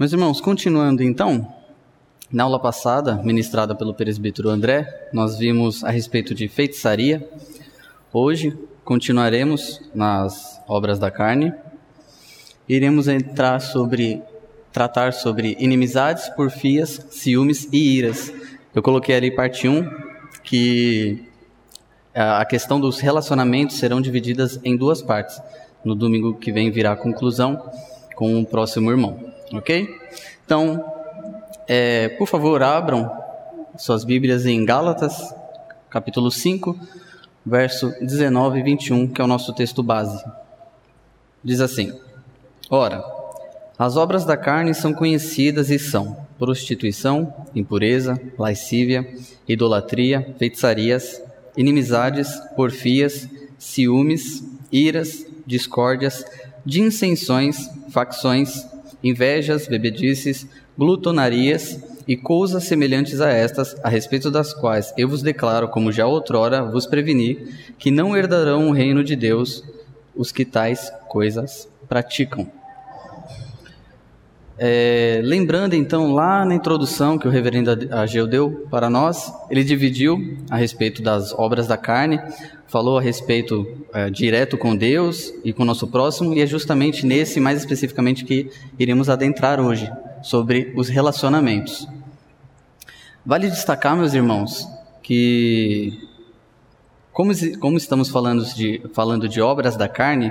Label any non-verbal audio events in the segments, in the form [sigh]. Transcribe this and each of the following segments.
Meus irmãos, continuando então, na aula passada, ministrada pelo presbítero André, nós vimos a respeito de feitiçaria. Hoje continuaremos nas obras da carne. Iremos entrar sobre tratar sobre inimizades, porfias, ciúmes e iras. Eu coloquei ali parte 1 que a questão dos relacionamentos serão divididas em duas partes. No domingo que vem virá a conclusão com o próximo irmão, ok? Então, é, por favor, abram suas Bíblias em Gálatas, capítulo 5, verso 19 e 21, que é o nosso texto base. Diz assim: Ora, as obras da carne são conhecidas e são prostituição, impureza, lascívia, idolatria, feitiçarias, inimizades, porfias, ciúmes, iras, discórdias, dissensões, facções, invejas, bebedices, glutonarias e coisas semelhantes a estas, a respeito das quais eu vos declaro, como já outrora vos preveni, que não herdarão o reino de Deus os que tais coisas praticam. É, lembrando então lá na introdução que o reverendo Ageu deu para nós, ele dividiu a respeito das obras da carne, falou a respeito é, direto com Deus e com o nosso próximo, e é justamente nesse, mais especificamente, que iremos adentrar hoje, sobre os relacionamentos. Vale destacar, meus irmãos, que como, como estamos falando de, falando de obras da carne,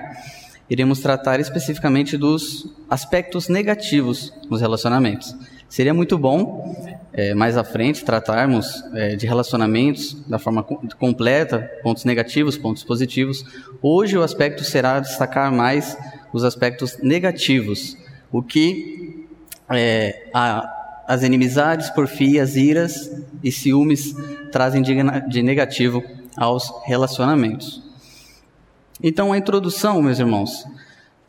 iremos tratar especificamente dos aspectos negativos nos relacionamentos. Seria muito bom, é, mais à frente, tratarmos é, de relacionamentos da forma completa, pontos negativos, pontos positivos. Hoje o aspecto será destacar mais os aspectos negativos, o que é, a, as inimizades, porfias, iras e ciúmes trazem de, de negativo aos relacionamentos. Então, a introdução, meus irmãos,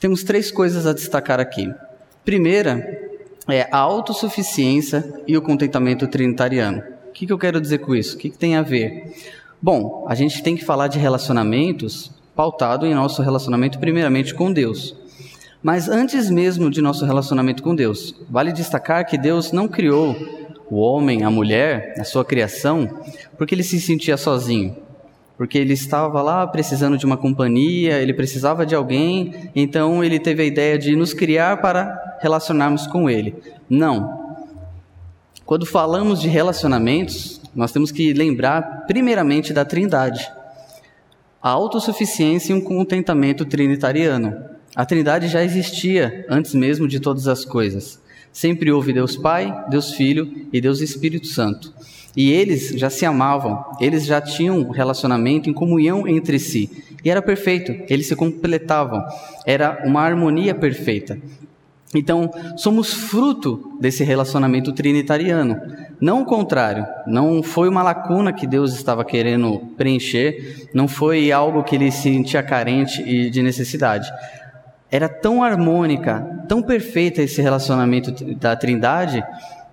temos três coisas a destacar aqui. Primeira é a autossuficiência e o contentamento trinitariano. O que, que eu quero dizer com isso? O que, que tem a ver? Bom, a gente tem que falar de relacionamentos pautado em nosso relacionamento primeiramente com Deus. Mas antes mesmo de nosso relacionamento com Deus, vale destacar que Deus não criou o homem, a mulher, a sua criação, porque ele se sentia sozinho porque ele estava lá precisando de uma companhia, ele precisava de alguém, então ele teve a ideia de nos criar para relacionarmos com ele. Não. Quando falamos de relacionamentos, nós temos que lembrar primeiramente da Trindade. A autossuficiência e um contentamento trinitariano. A Trindade já existia antes mesmo de todas as coisas. Sempre houve Deus Pai, Deus Filho e Deus Espírito Santo. E eles já se amavam, eles já tinham um relacionamento em comunhão entre si. E era perfeito, eles se completavam, era uma harmonia perfeita. Então, somos fruto desse relacionamento trinitariano. Não o contrário, não foi uma lacuna que Deus estava querendo preencher, não foi algo que ele se sentia carente e de necessidade. Era tão harmônica, tão perfeita esse relacionamento da Trindade,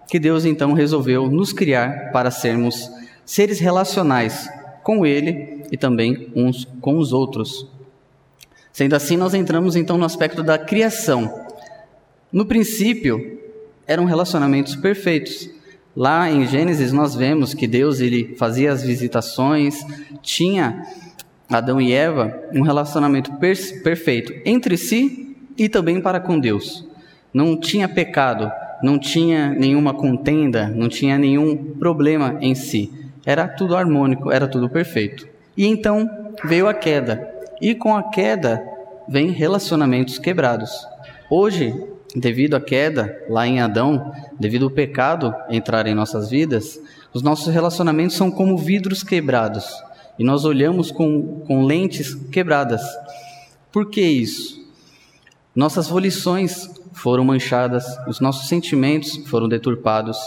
que Deus então resolveu nos criar para sermos seres relacionais com Ele e também uns com os outros. Sendo assim, nós entramos então no aspecto da criação. No princípio, eram relacionamentos perfeitos. Lá em Gênesis nós vemos que Deus ele fazia as visitações, tinha Adão e Eva um relacionamento per perfeito entre si e também para com Deus. Não tinha pecado, não tinha nenhuma contenda, não tinha nenhum problema em si. Era tudo harmônico, era tudo perfeito. E então veio a queda. E com a queda vem relacionamentos quebrados. Hoje, devido à queda lá em Adão, devido ao pecado entrar em nossas vidas, os nossos relacionamentos são como vidros quebrados. E nós olhamos com, com lentes quebradas. Por que isso? Nossas volições foram manchadas, os nossos sentimentos foram deturpados,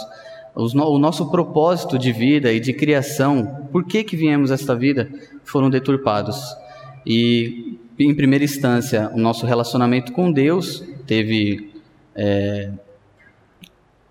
o nosso propósito de vida e de criação, por que, que viemos a esta vida, foram deturpados. E, em primeira instância, o nosso relacionamento com Deus teve, é,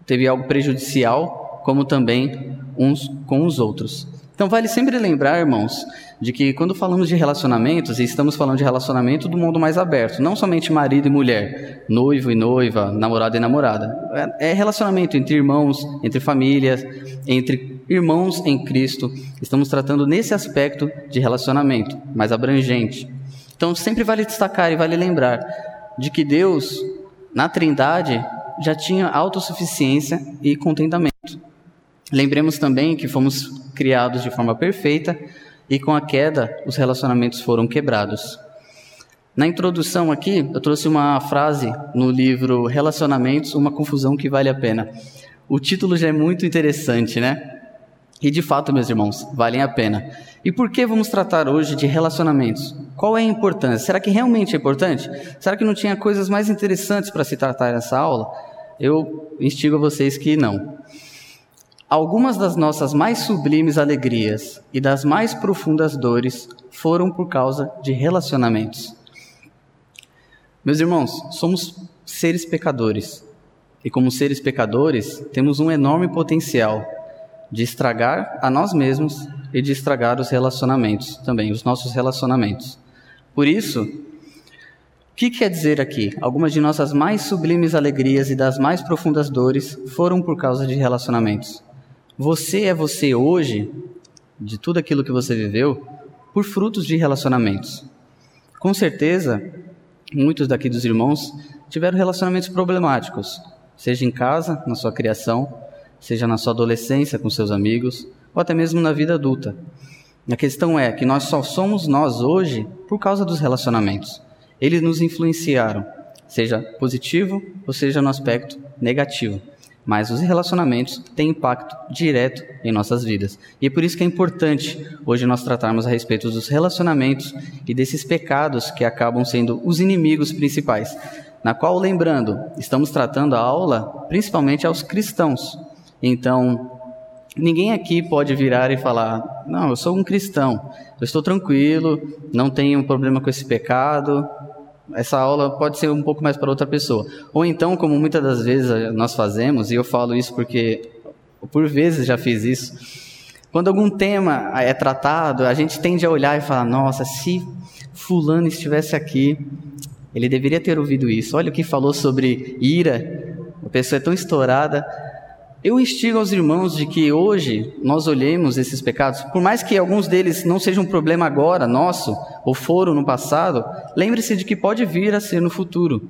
teve algo prejudicial, como também uns com os outros. Então vale sempre lembrar, irmãos, de que quando falamos de relacionamentos, e estamos falando de relacionamento do mundo mais aberto, não somente marido e mulher, noivo e noiva, namorado e namorada. É, é relacionamento entre irmãos, entre famílias, entre irmãos em Cristo. Estamos tratando nesse aspecto de relacionamento mais abrangente. Então sempre vale destacar e vale lembrar de que Deus, na Trindade, já tinha autossuficiência e contentamento. Lembremos também que fomos criados de forma perfeita e com a queda os relacionamentos foram quebrados. Na introdução aqui, eu trouxe uma frase no livro Relacionamentos, uma confusão que vale a pena. O título já é muito interessante, né? E de fato, meus irmãos, valem a pena. E por que vamos tratar hoje de relacionamentos? Qual é a importância? Será que realmente é importante? Será que não tinha coisas mais interessantes para se tratar nessa aula? Eu instigo a vocês que não. Algumas das nossas mais sublimes alegrias e das mais profundas dores foram por causa de relacionamentos. Meus irmãos, somos seres pecadores. E como seres pecadores, temos um enorme potencial de estragar a nós mesmos e de estragar os relacionamentos também, os nossos relacionamentos. Por isso, o que quer dizer aqui? Algumas de nossas mais sublimes alegrias e das mais profundas dores foram por causa de relacionamentos. Você é você hoje, de tudo aquilo que você viveu, por frutos de relacionamentos. Com certeza, muitos daqui dos irmãos tiveram relacionamentos problemáticos, seja em casa, na sua criação, seja na sua adolescência com seus amigos, ou até mesmo na vida adulta. A questão é que nós só somos nós hoje por causa dos relacionamentos. Eles nos influenciaram, seja positivo ou seja no aspecto negativo mas os relacionamentos têm impacto direto em nossas vidas. E é por isso que é importante hoje nós tratarmos a respeito dos relacionamentos e desses pecados que acabam sendo os inimigos principais. Na qual, lembrando, estamos tratando a aula principalmente aos cristãos. Então, ninguém aqui pode virar e falar: Não, eu sou um cristão, eu estou tranquilo, não tenho problema com esse pecado, essa aula pode ser um pouco mais para outra pessoa. Ou então, como muitas das vezes nós fazemos, e eu falo isso porque por vezes já fiz isso, quando algum tema é tratado, a gente tende a olhar e falar: nossa, se Fulano estivesse aqui, ele deveria ter ouvido isso. Olha o que falou sobre ira, a pessoa é tão estourada. Eu instigo aos irmãos de que hoje nós olhemos esses pecados, por mais que alguns deles não sejam um problema agora nosso, ou foram no passado, lembre-se de que pode vir a ser no futuro.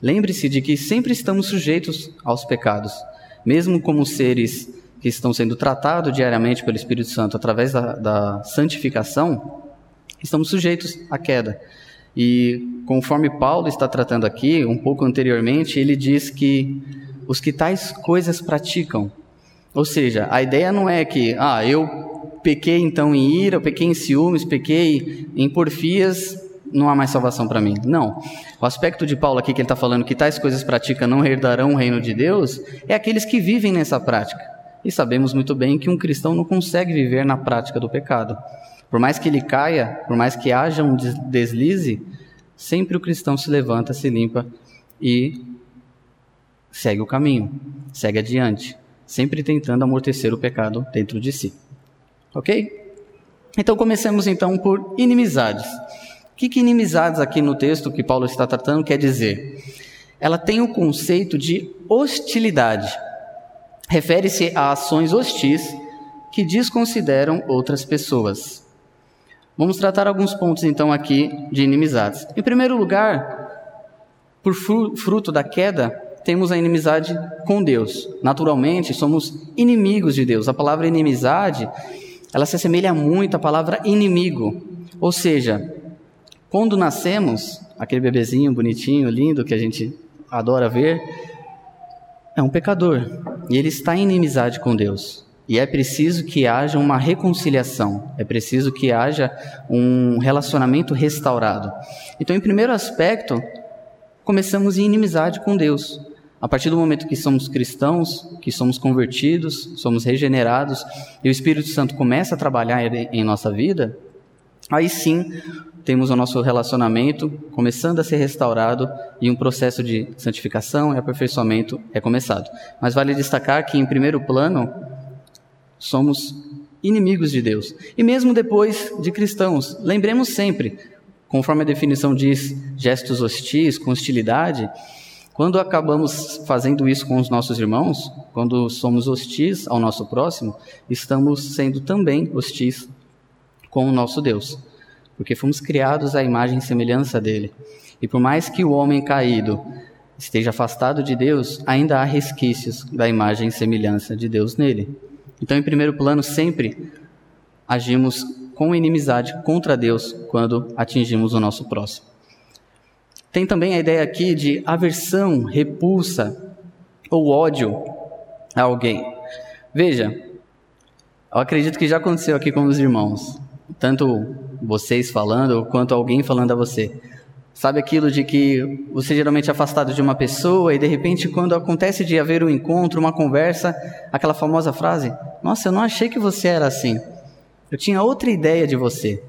Lembre-se de que sempre estamos sujeitos aos pecados, mesmo como seres que estão sendo tratados diariamente pelo Espírito Santo através da, da santificação, estamos sujeitos à queda. E conforme Paulo está tratando aqui, um pouco anteriormente, ele diz que os que tais coisas praticam. Ou seja, a ideia não é que, ah, eu pequei então em ira, pequei em ciúmes, pequei em porfias, não há mais salvação para mim. Não. O aspecto de Paulo aqui que ele está falando que tais coisas praticam não herdarão o reino de Deus, é aqueles que vivem nessa prática. E sabemos muito bem que um cristão não consegue viver na prática do pecado. Por mais que ele caia, por mais que haja um deslize, sempre o cristão se levanta, se limpa e segue o caminho, segue adiante, sempre tentando amortecer o pecado dentro de si. Ok? Então comecemos então por inimizades. O que, que inimizades aqui no texto que Paulo está tratando quer dizer? Ela tem o conceito de hostilidade. Refere-se a ações hostis que desconsideram outras pessoas. Vamos tratar alguns pontos então aqui de inimizades. Em primeiro lugar, por fruto da queda, temos a inimizade com Deus. Naturalmente, somos inimigos de Deus. A palavra inimizade, ela se assemelha muito à palavra inimigo. Ou seja, quando nascemos, aquele bebezinho bonitinho, lindo que a gente adora ver, é um pecador e ele está em inimizade com Deus. E é preciso que haja uma reconciliação, é preciso que haja um relacionamento restaurado. Então, em primeiro aspecto, começamos em inimizade com Deus. A partir do momento que somos cristãos, que somos convertidos, somos regenerados e o Espírito Santo começa a trabalhar em nossa vida, aí sim temos o nosso relacionamento começando a ser restaurado e um processo de santificação e aperfeiçoamento é começado. Mas vale destacar que, em primeiro plano, somos inimigos de Deus. E mesmo depois de cristãos, lembremos sempre, conforme a definição diz, gestos hostis, com hostilidade, quando acabamos fazendo isso com os nossos irmãos, quando somos hostis ao nosso próximo, estamos sendo também hostis com o nosso Deus, porque fomos criados à imagem e semelhança dele. E por mais que o homem caído esteja afastado de Deus, ainda há resquícios da imagem e semelhança de Deus nele. Então, em primeiro plano, sempre agimos com inimizade contra Deus quando atingimos o nosso próximo. Tem também a ideia aqui de aversão, repulsa ou ódio a alguém. Veja, eu acredito que já aconteceu aqui com os irmãos, tanto vocês falando quanto alguém falando a você. Sabe aquilo de que você geralmente é afastado de uma pessoa e de repente quando acontece de haver um encontro, uma conversa, aquela famosa frase: "Nossa, eu não achei que você era assim. Eu tinha outra ideia de você".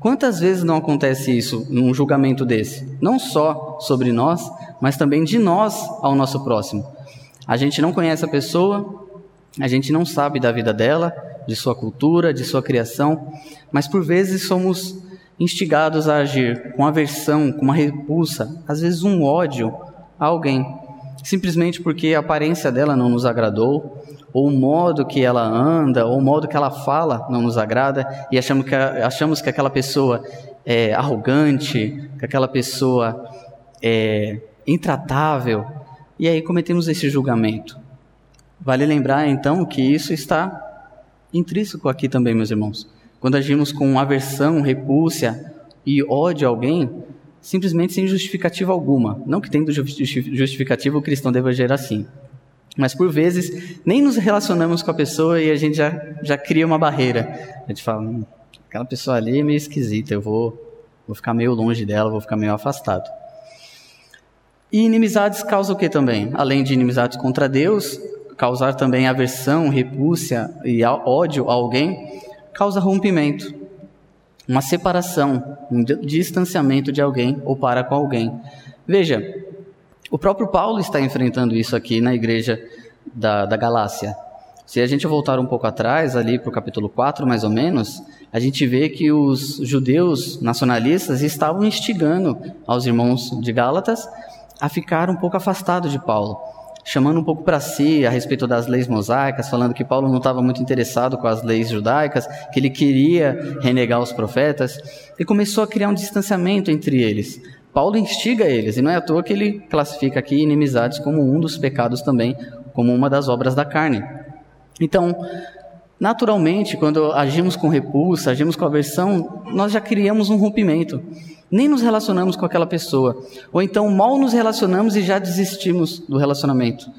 Quantas vezes não acontece isso num julgamento desse? Não só sobre nós, mas também de nós ao nosso próximo. A gente não conhece a pessoa, a gente não sabe da vida dela, de sua cultura, de sua criação, mas por vezes somos instigados a agir com aversão, com uma repulsa, às vezes um ódio a alguém, simplesmente porque a aparência dela não nos agradou, ou o modo que ela anda, ou o modo que ela fala não nos agrada, e achamos que, achamos que aquela pessoa é arrogante, que aquela pessoa é intratável, e aí cometemos esse julgamento. Vale lembrar então que isso está intrínseco aqui também, meus irmãos. Quando agimos com aversão, repúcia e ódio a alguém, simplesmente sem justificativa alguma. Não que tendo justificativa o cristão deva agir assim. Mas por vezes nem nos relacionamos com a pessoa e a gente já, já cria uma barreira. A gente fala, hum, aquela pessoa ali é meio esquisita, eu vou, vou ficar meio longe dela, vou ficar meio afastado. E inimizades causam o que também? Além de inimizades contra Deus, causar também aversão, repúcia e ódio a alguém, causa rompimento, uma separação, um distanciamento de alguém ou para com alguém. Veja, o próprio Paulo está enfrentando isso aqui na igreja da, da Galácia. Se a gente voltar um pouco atrás, ali para o capítulo 4, mais ou menos, a gente vê que os judeus nacionalistas estavam instigando aos irmãos de Gálatas a ficar um pouco afastados de Paulo chamando um pouco para si a respeito das leis mosaicas, falando que Paulo não estava muito interessado com as leis judaicas, que ele queria renegar os profetas, e começou a criar um distanciamento entre eles. Paulo instiga eles, e não é à toa que ele classifica aqui inimizades como um dos pecados também, como uma das obras da carne. Então, naturalmente, quando agimos com repulsa, agimos com aversão, nós já criamos um rompimento nem nos relacionamos com aquela pessoa. Ou então mal nos relacionamos e já desistimos do relacionamento.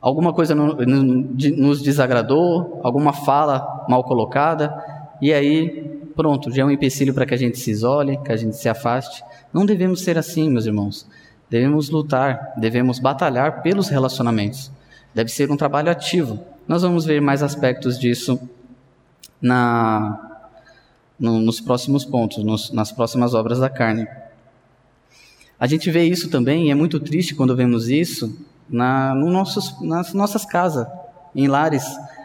Alguma coisa nos desagradou, alguma fala mal colocada, e aí, pronto, já é um empecilho para que a gente se isole, que a gente se afaste. Não devemos ser assim, meus irmãos. Devemos lutar, devemos batalhar pelos relacionamentos. Deve ser um trabalho ativo. Nós vamos ver mais aspectos disso na no, nos próximos pontos, nos, nas próximas obras da carne. A gente vê isso também, e é muito triste quando vemos isso na, no nossos, nas nossas casas, em lares,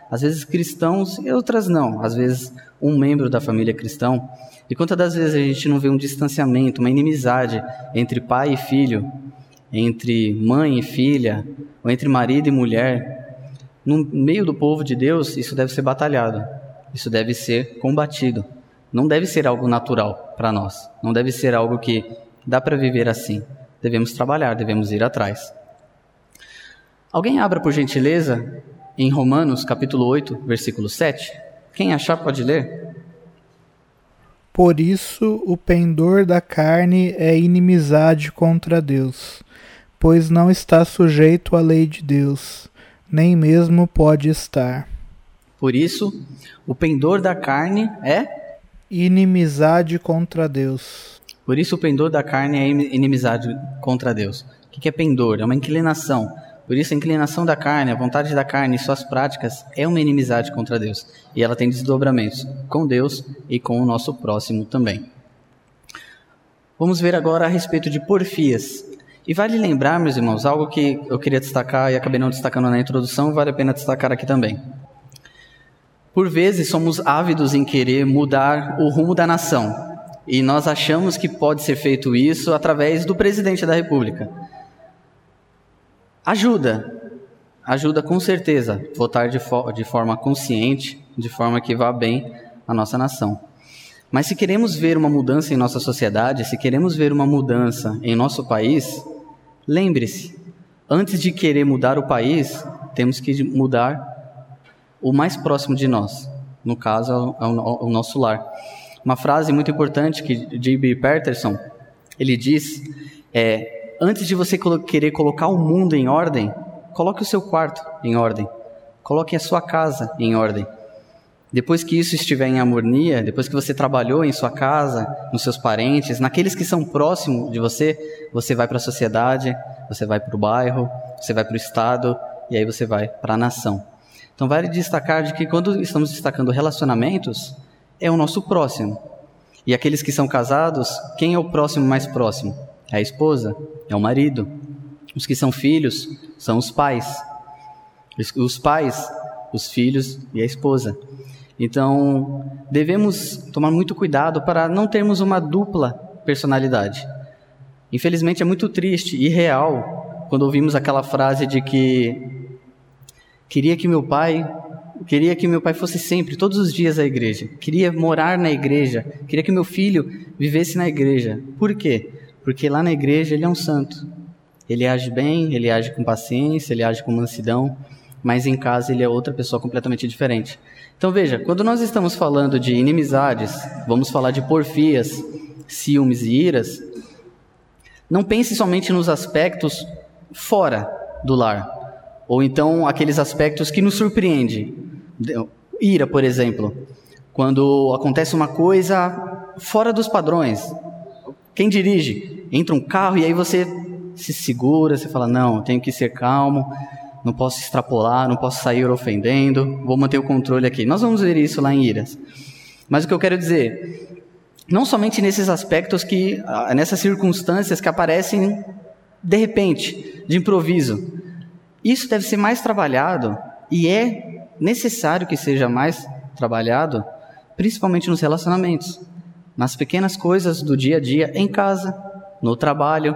às vezes cristãos e outras não, às vezes um membro da família cristão. E quantas das vezes a gente não vê um distanciamento, uma inimizade entre pai e filho, entre mãe e filha, ou entre marido e mulher. No meio do povo de Deus, isso deve ser batalhado, isso deve ser combatido não deve ser algo natural para nós. Não deve ser algo que dá para viver assim. Devemos trabalhar, devemos ir atrás. Alguém abra por gentileza em Romanos capítulo 8, versículo 7. Quem achar pode ler. Por isso o pendor da carne é inimizade contra Deus, pois não está sujeito à lei de Deus, nem mesmo pode estar. Por isso, o pendor da carne é inimizade contra Deus. Por isso o pendor da carne é inimizade contra Deus. O que é pendor? É uma inclinação. Por isso a inclinação da carne, a vontade da carne e suas práticas é uma inimizade contra Deus. E ela tem desdobramentos com Deus e com o nosso próximo também. Vamos ver agora a respeito de porfias. E vale lembrar, meus irmãos, algo que eu queria destacar e acabei não destacando na introdução, vale a pena destacar aqui também. Por vezes somos ávidos em querer mudar o rumo da nação. E nós achamos que pode ser feito isso através do presidente da República. Ajuda, ajuda com certeza votar de, fo de forma consciente, de forma que vá bem a nossa nação. Mas se queremos ver uma mudança em nossa sociedade, se queremos ver uma mudança em nosso país, lembre-se, antes de querer mudar o país, temos que mudar o mais próximo de nós, no caso, é o nosso lar. Uma frase muito importante que J.B. Patterson ele diz é: antes de você querer colocar o mundo em ordem, coloque o seu quarto em ordem, coloque a sua casa em ordem. Depois que isso estiver em harmonia, depois que você trabalhou em sua casa, nos seus parentes, naqueles que são próximos de você, você vai para a sociedade, você vai para o bairro, você vai para o estado e aí você vai para a nação. Então vale destacar de que quando estamos destacando relacionamentos, é o nosso próximo. E aqueles que são casados, quem é o próximo mais próximo? É a esposa, é o marido. Os que são filhos são os pais. Os pais, os filhos e a esposa. Então, devemos tomar muito cuidado para não termos uma dupla personalidade. Infelizmente é muito triste e real quando ouvimos aquela frase de que queria que meu pai queria que meu pai fosse sempre, todos os dias à igreja. Queria morar na igreja. Queria que meu filho vivesse na igreja. Por quê? Porque lá na igreja ele é um santo. Ele age bem, ele age com paciência, ele age com mansidão, mas em casa ele é outra pessoa completamente diferente. Então veja, quando nós estamos falando de inimizades, vamos falar de porfias, ciúmes e iras, não pense somente nos aspectos fora do lar, ou então aqueles aspectos que nos surpreendem. Ira, por exemplo, quando acontece uma coisa fora dos padrões. Quem dirige? Entra um carro e aí você se segura, você fala: não, tenho que ser calmo, não posso extrapolar, não posso sair ofendendo, vou manter o controle aqui. Nós vamos ver isso lá em Iras. Mas o que eu quero dizer, não somente nesses aspectos que, ah, nessas circunstâncias que aparecem de repente, de improviso. Isso deve ser mais trabalhado e é necessário que seja mais trabalhado, principalmente nos relacionamentos, nas pequenas coisas do dia a dia, em casa, no trabalho.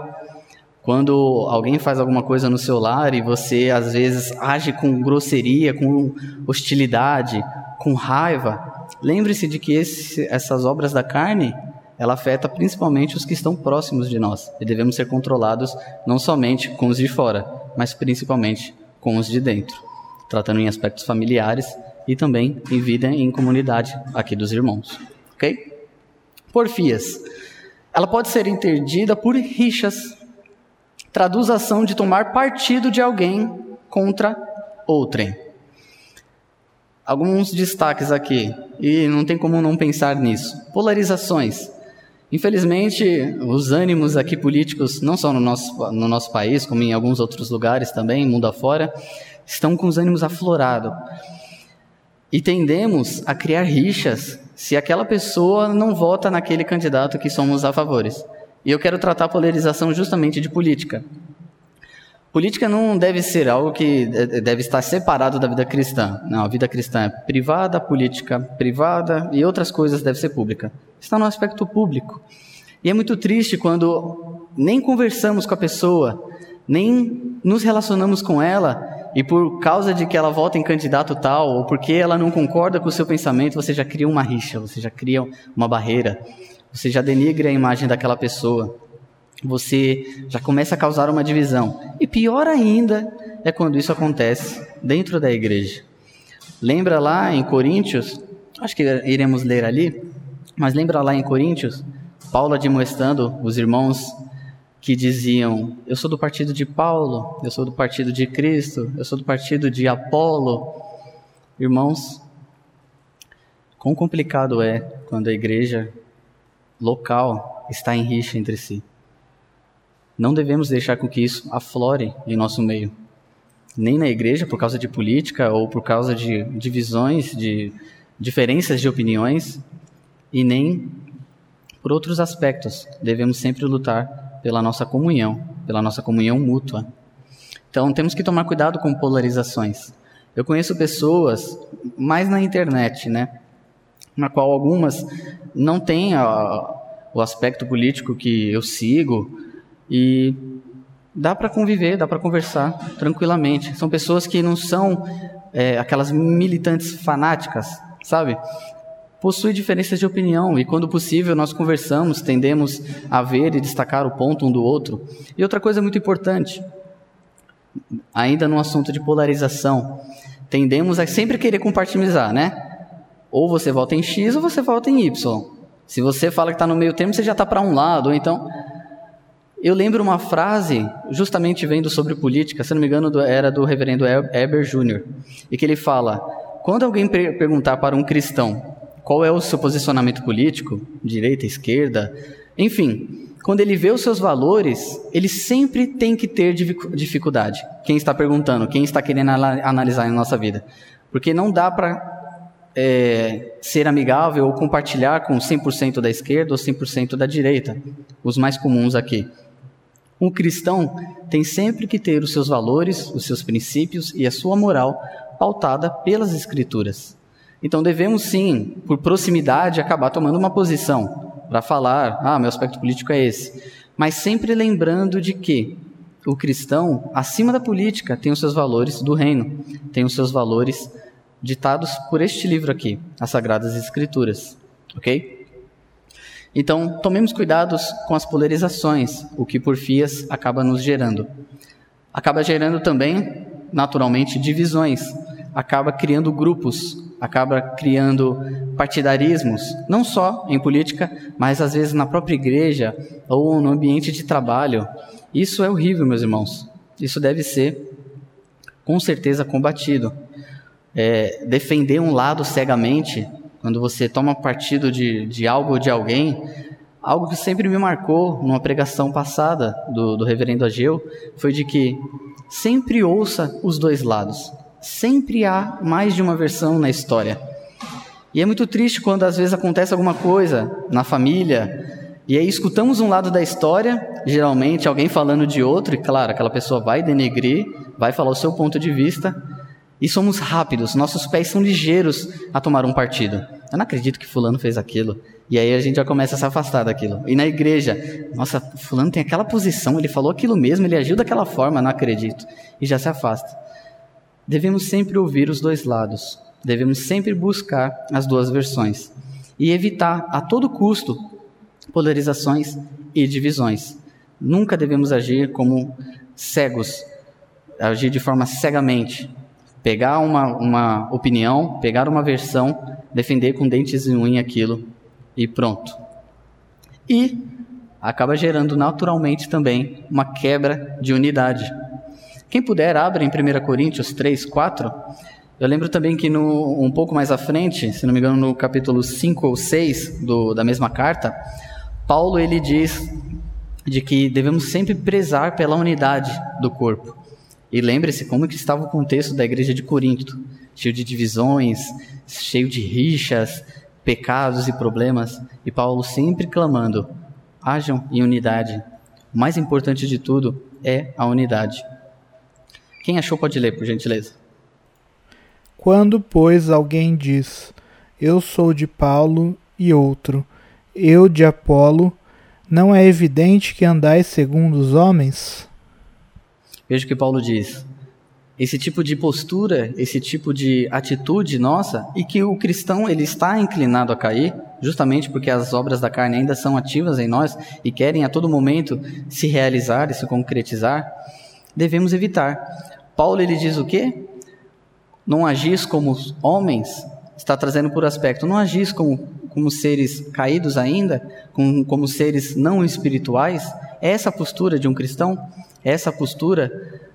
Quando alguém faz alguma coisa no seu lar e você às vezes age com grosseria, com hostilidade, com raiva, lembre-se de que esse, essas obras da carne ela afeta principalmente os que estão próximos de nós e devemos ser controlados não somente com os de fora, mas principalmente com os de dentro tratando em aspectos familiares e também em vida em comunidade aqui dos irmãos. Ok? Porfias. Ela pode ser entendida por rixas, traduz a ação de tomar partido de alguém contra outrem. Alguns destaques aqui, e não tem como não pensar nisso. Polarizações. Infelizmente, os ânimos aqui políticos, não só no nosso, no nosso país, como em alguns outros lugares também, mundo afora, estão com os ânimos aflorados. E tendemos a criar rixas se aquela pessoa não vota naquele candidato que somos a favores. E eu quero tratar a polarização justamente de política. Política não deve ser algo que deve estar separado da vida cristã. Não, a vida cristã é privada, política privada e outras coisas devem ser pública. Está no aspecto público. E é muito triste quando nem conversamos com a pessoa, nem nos relacionamos com ela e por causa de que ela vota em candidato tal, ou porque ela não concorda com o seu pensamento, você já cria uma rixa, você já cria uma barreira, você já denigra a imagem daquela pessoa, você já começa a causar uma divisão. E pior ainda é quando isso acontece dentro da igreja. Lembra lá em Coríntios, acho que iremos ler ali, mas lembra lá em Coríntios, Paulo admoestando os irmãos que diziam: Eu sou do partido de Paulo, eu sou do partido de Cristo, eu sou do partido de Apolo. Irmãos, quão complicado é quando a igreja local está em rixa entre si. Não devemos deixar com que isso aflore em nosso meio. Nem na igreja, por causa de política ou por causa de divisões, de diferenças de opiniões, e nem por outros aspectos. Devemos sempre lutar pela nossa comunhão, pela nossa comunhão mútua. Então temos que tomar cuidado com polarizações. Eu conheço pessoas, mais na internet, né? Na qual algumas não têm a, o aspecto político que eu sigo e dá para conviver, dá para conversar tranquilamente. São pessoas que não são é, aquelas militantes fanáticas, sabe? Possui diferenças de opinião e, quando possível, nós conversamos, tendemos a ver e destacar o ponto um do outro. E outra coisa muito importante, ainda no assunto de polarização, tendemos a sempre querer compartilhar, né? Ou você vota em X ou você vota em Y. Se você fala que está no meio termo, você já está para um lado, então. Eu lembro uma frase, justamente vendo sobre política, se não me engano, era do reverendo Eber Jr., e que ele fala: quando alguém perguntar para um cristão qual é o seu posicionamento político, direita, esquerda, enfim, quando ele vê os seus valores, ele sempre tem que ter dificuldade. Quem está perguntando, quem está querendo analisar em nossa vida. Porque não dá para é, ser amigável ou compartilhar com 100% da esquerda ou 100% da direita, os mais comuns aqui. Um cristão tem sempre que ter os seus valores, os seus princípios e a sua moral pautada pelas Escrituras. Então devemos sim, por proximidade, acabar tomando uma posição para falar, ah, meu aspecto político é esse. Mas sempre lembrando de que o cristão, acima da política, tem os seus valores do reino, tem os seus valores ditados por este livro aqui, as Sagradas Escrituras. Ok? Então, tomemos cuidados com as polarizações, o que por fias acaba nos gerando. Acaba gerando também, naturalmente, divisões, acaba criando grupos, acaba criando partidarismos, não só em política, mas às vezes na própria igreja ou no ambiente de trabalho. Isso é horrível, meus irmãos. Isso deve ser, com certeza, combatido. É, defender um lado cegamente, quando você toma partido de, de algo ou de alguém, algo que sempre me marcou numa pregação passada do, do reverendo Ageu, foi de que sempre ouça os dois lados. Sempre há mais de uma versão na história. E é muito triste quando às vezes acontece alguma coisa na família e aí escutamos um lado da história, geralmente alguém falando de outro, e claro, aquela pessoa vai denegrir, vai falar o seu ponto de vista, e somos rápidos, nossos pés são ligeiros a tomar um partido. Eu não acredito que fulano fez aquilo. E aí a gente já começa a se afastar daquilo. E na igreja, nossa, fulano tem aquela posição, ele falou aquilo mesmo, ele agiu daquela forma, não acredito. E já se afasta. Devemos sempre ouvir os dois lados, devemos sempre buscar as duas versões e evitar a todo custo polarizações e divisões. Nunca devemos agir como cegos, agir de forma cegamente, pegar uma, uma opinião, pegar uma versão, defender com dentes e unha aquilo e pronto. E acaba gerando naturalmente também uma quebra de unidade. Quem puder, abre em 1 Coríntios 3, 4. Eu lembro também que no, um pouco mais à frente, se não me engano, no capítulo 5 ou 6 do, da mesma carta, Paulo ele diz de que devemos sempre prezar pela unidade do corpo. E lembre-se como que estava o contexto da igreja de Corinto, cheio de divisões, cheio de rixas, pecados e problemas, e Paulo sempre clamando: hajam em unidade. O mais importante de tudo é a unidade. Quem achou pode ler, por gentileza. Quando, pois, alguém diz: Eu sou de Paulo, e outro: Eu de Apolo, não é evidente que andais segundo os homens? Veja o que Paulo diz. Esse tipo de postura, esse tipo de atitude nossa, e que o cristão ele está inclinado a cair, justamente porque as obras da carne ainda são ativas em nós e querem a todo momento se realizar e se concretizar, devemos evitar. Paulo ele diz o quê? Não agis como homens, está trazendo por aspecto, não agis como, como seres caídos ainda, como, como seres não espirituais. É essa postura de um cristão? É essa postura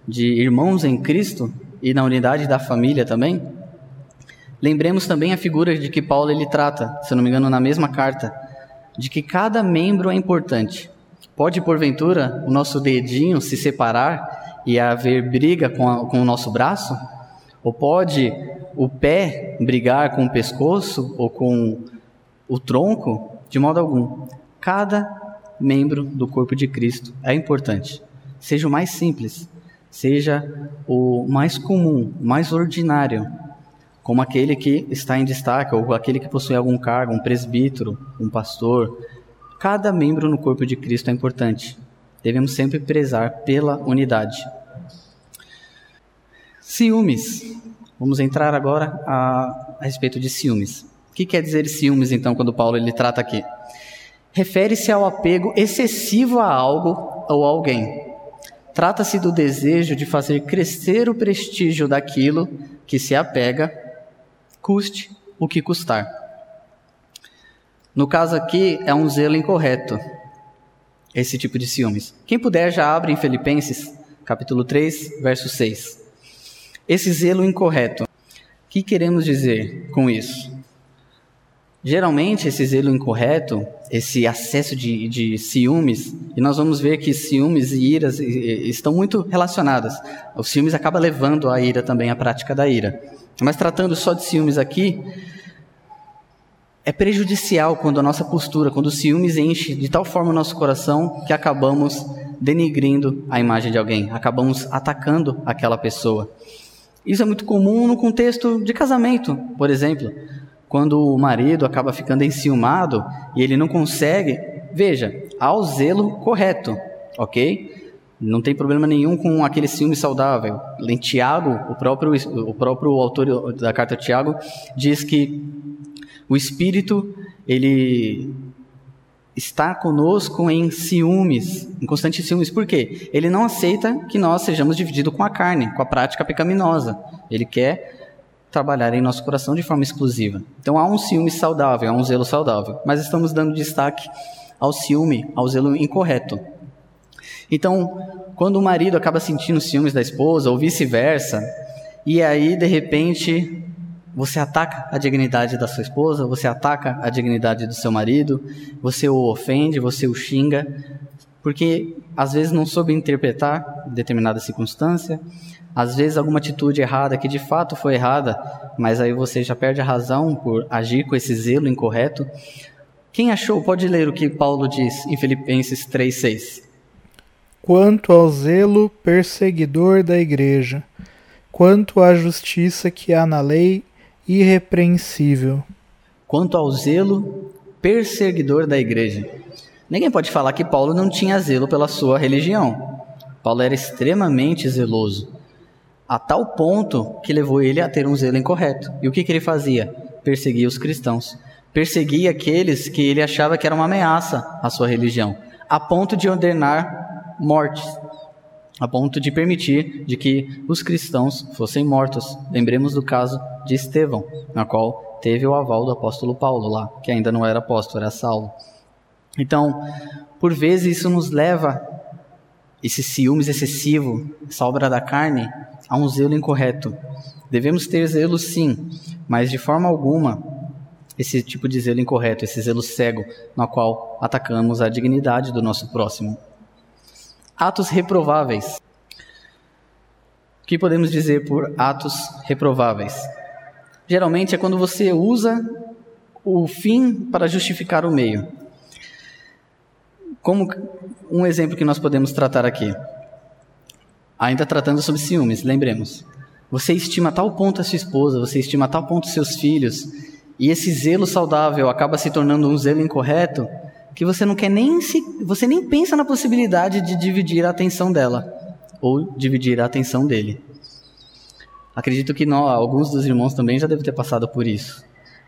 de irmãos em Cristo e na unidade da família também? Lembremos também a figura de que Paulo ele trata, se não me engano, na mesma carta, de que cada membro é importante. Pode, porventura, o nosso dedinho se separar e haver briga com, a, com o nosso braço? Ou pode o pé brigar com o pescoço ou com o tronco? De modo algum. Cada membro do corpo de Cristo é importante. Seja o mais simples, seja o mais comum, mais ordinário, como aquele que está em destaque ou aquele que possui algum cargo, um presbítero, um pastor. Cada membro no corpo de Cristo é importante. Devemos sempre prezar pela unidade. Ciúmes. Vamos entrar agora a, a respeito de ciúmes. O que quer dizer ciúmes, então, quando Paulo ele trata aqui? Refere-se ao apego excessivo a algo ou alguém. Trata-se do desejo de fazer crescer o prestígio daquilo que se apega, custe o que custar. No caso aqui, é um zelo incorreto, esse tipo de ciúmes. Quem puder já abre em Filipenses, capítulo 3, verso 6. Esse zelo incorreto. O que queremos dizer com isso? Geralmente, esse zelo incorreto, esse acesso de, de ciúmes, e nós vamos ver que ciúmes e iras estão muito relacionadas. O ciúmes acaba levando a ira também à prática da ira. Mas tratando só de ciúmes aqui, é prejudicial quando a nossa postura, quando o ciúmes enche de tal forma o nosso coração que acabamos denigrindo a imagem de alguém, acabamos atacando aquela pessoa. Isso é muito comum no contexto de casamento, por exemplo quando o marido acaba ficando enciumado e ele não consegue, veja, há o zelo correto, ok? Não tem problema nenhum com aquele ciúme saudável. Em Tiago, o próprio, o próprio autor da carta Tiago diz que o Espírito, ele está conosco em ciúmes, em constantes ciúmes. Por quê? Ele não aceita que nós sejamos divididos com a carne, com a prática pecaminosa. Ele quer trabalhar em nosso coração de forma exclusiva. Então há um ciúme saudável, há um zelo saudável, mas estamos dando destaque ao ciúme, ao zelo incorreto. Então, quando o marido acaba sentindo ciúmes da esposa ou vice-versa, e aí de repente você ataca a dignidade da sua esposa, você ataca a dignidade do seu marido, você o ofende, você o xinga, porque às vezes não soube interpretar determinada circunstância, às vezes alguma atitude errada que de fato foi errada, mas aí você já perde a razão por agir com esse zelo incorreto. Quem achou, pode ler o que Paulo diz em Filipenses 3:6. Quanto ao zelo perseguidor da igreja, quanto à justiça que há na lei, irrepreensível. Quanto ao zelo perseguidor da igreja. Ninguém pode falar que Paulo não tinha zelo pela sua religião. Paulo era extremamente zeloso a tal ponto que levou ele a ter um zelo incorreto. E o que, que ele fazia? Perseguia os cristãos. Perseguia aqueles que ele achava que era uma ameaça à sua religião, a ponto de ordenar mortes, a ponto de permitir de que os cristãos fossem mortos. Lembremos do caso de Estevão, na qual teve o aval do apóstolo Paulo lá, que ainda não era apóstolo, era Saulo. Então, por vezes isso nos leva esse ciúmes excessivo, essa obra da carne, há um zelo incorreto. Devemos ter zelo sim, mas de forma alguma esse tipo de zelo incorreto, esse zelo cego, no qual atacamos a dignidade do nosso próximo. Atos reprováveis. O que podemos dizer por atos reprováveis? Geralmente é quando você usa o fim para justificar o meio. Como um exemplo que nós podemos tratar aqui. Ainda tratando sobre ciúmes, lembremos. Você estima a tal ponto a sua esposa, você estima a tal ponto seus filhos, e esse zelo saudável acaba se tornando um zelo incorreto, que você não quer nem se, você nem pensa na possibilidade de dividir a atenção dela ou dividir a atenção dele. Acredito que nós, alguns dos irmãos também já devem ter passado por isso,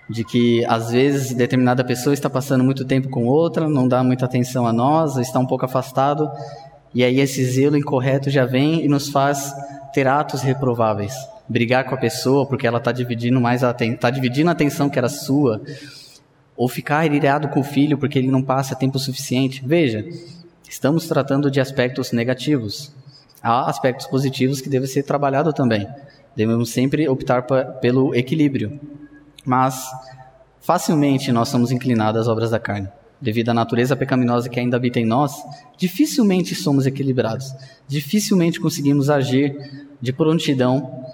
de que às vezes determinada pessoa está passando muito tempo com outra, não dá muita atenção a nós, está um pouco afastado e aí esse zelo incorreto já vem e nos faz ter atos reprováveis. Brigar com a pessoa porque ela está dividindo mais a está dividindo a atenção que era sua, ou ficar irado com o filho porque ele não passa tempo suficiente. Veja, estamos tratando de aspectos negativos. Há aspectos positivos que devem ser trabalhados também. Devemos sempre optar pelo equilíbrio. Mas facilmente nós somos inclinados às obras da carne devido à natureza pecaminosa que ainda habita em nós, dificilmente somos equilibrados, dificilmente conseguimos agir de prontidão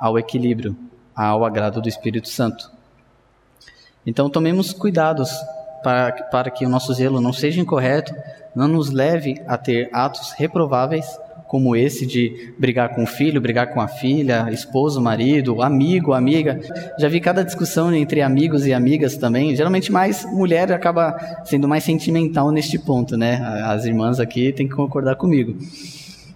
ao equilíbrio, ao agrado do Espírito Santo. Então tomemos cuidados para, para que o nosso zelo não seja incorreto, não nos leve a ter atos reprováveis, como esse de brigar com o filho, brigar com a filha, esposo, marido, amigo, amiga. Já vi cada discussão entre amigos e amigas também. Geralmente mais mulher acaba sendo mais sentimental neste ponto, né? As irmãs aqui têm que concordar comigo.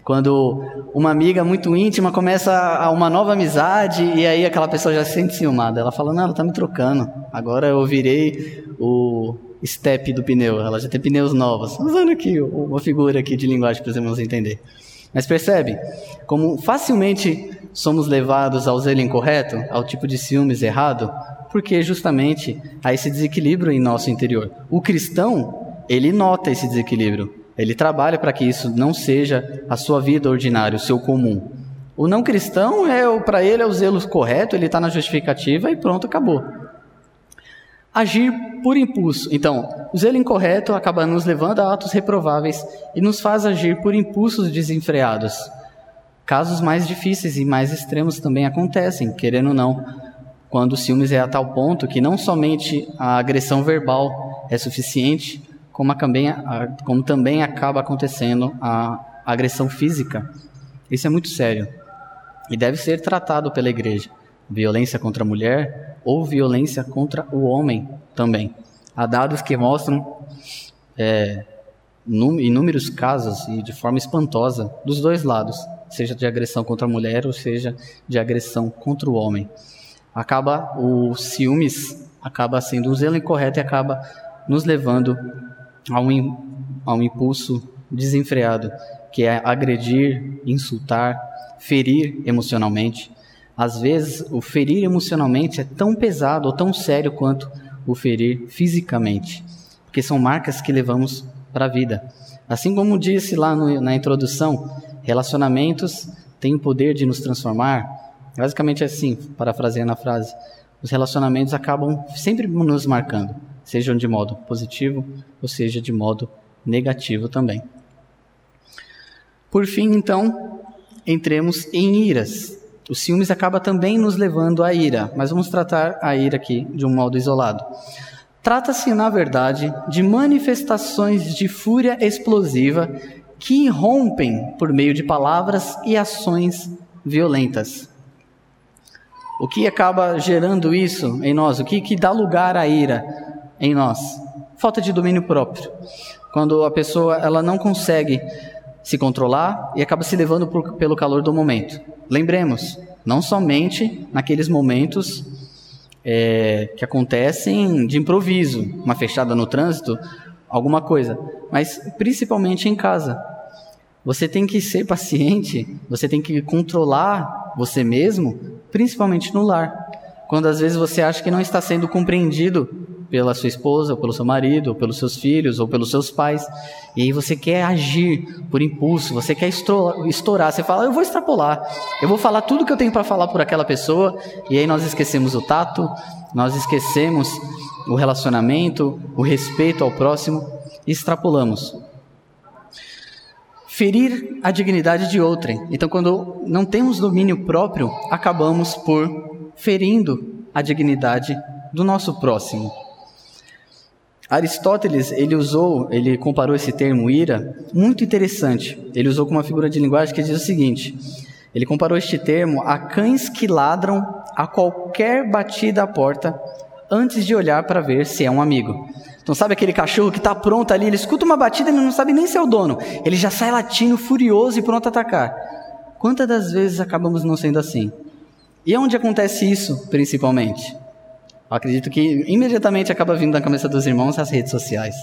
Quando uma amiga muito íntima começa uma nova amizade e aí aquela pessoa já se sente ciumada. Ela fala, não, ela tá me trocando. Agora eu virei o step do pneu. Ela já tem pneus novos. Usando aqui uma figura aqui de linguagem para os irmãos entender. Mas percebe como facilmente somos levados ao zelo incorreto, ao tipo de ciúmes errado, porque justamente há esse desequilíbrio em nosso interior. O cristão, ele nota esse desequilíbrio. Ele trabalha para que isso não seja a sua vida ordinária, o seu comum. O não cristão é para ele é o zelo correto, ele está na justificativa e pronto, acabou. Agir por impulso. Então, o zelo incorreto acaba nos levando a atos reprováveis e nos faz agir por impulsos desenfreados. Casos mais difíceis e mais extremos também acontecem, querendo ou não, quando o ciúmes é a tal ponto que não somente a agressão verbal é suficiente, como também, como também acaba acontecendo a agressão física. Isso é muito sério e deve ser tratado pela igreja. Violência contra a mulher ou violência contra o homem também. Há dados que mostram é, inúmeros casos e de forma espantosa dos dois lados, seja de agressão contra a mulher ou seja de agressão contra o homem. Acaba o ciúmes acaba sendo um zelo incorreto e acaba nos levando a um, a um impulso desenfreado, que é agredir, insultar, ferir emocionalmente. Às vezes, o ferir emocionalmente é tão pesado ou tão sério quanto o ferir fisicamente, porque são marcas que levamos para a vida. Assim como disse lá no, na introdução, relacionamentos têm o poder de nos transformar. Basicamente é assim, parafraseando a frase, os relacionamentos acabam sempre nos marcando, sejam de modo positivo ou seja de modo negativo também. Por fim, então, entremos em iras. O ciúmes acaba também nos levando à ira, mas vamos tratar a ira aqui de um modo isolado. Trata-se, na verdade, de manifestações de fúria explosiva que irrompem por meio de palavras e ações violentas. O que acaba gerando isso em nós? O que, que dá lugar à ira em nós? Falta de domínio próprio. Quando a pessoa ela não consegue se controlar e acaba se levando por, pelo calor do momento. Lembremos, não somente naqueles momentos é, que acontecem de improviso, uma fechada no trânsito, alguma coisa, mas principalmente em casa. Você tem que ser paciente, você tem que controlar você mesmo, principalmente no lar. Quando às vezes você acha que não está sendo compreendido pela sua esposa, ou pelo seu marido, ou pelos seus filhos, ou pelos seus pais. E aí você quer agir por impulso, você quer estourar, você fala, eu vou extrapolar, eu vou falar tudo que eu tenho para falar por aquela pessoa, e aí nós esquecemos o tato, nós esquecemos o relacionamento, o respeito ao próximo e extrapolamos. Ferir a dignidade de outrem. Então, quando não temos domínio próprio, acabamos por ferindo a dignidade do nosso próximo. Aristóteles, ele usou, ele comparou esse termo ira, muito interessante. Ele usou com uma figura de linguagem que diz o seguinte: ele comparou este termo a cães que ladram a qualquer batida à porta antes de olhar para ver se é um amigo. Então, sabe aquele cachorro que está pronto ali, ele escuta uma batida e não sabe nem se é o dono. Ele já sai latindo, furioso e pronto a atacar. Quantas das vezes acabamos não sendo assim? E onde acontece isso, principalmente? Acredito que imediatamente acaba vindo na cabeça dos irmãos as redes sociais.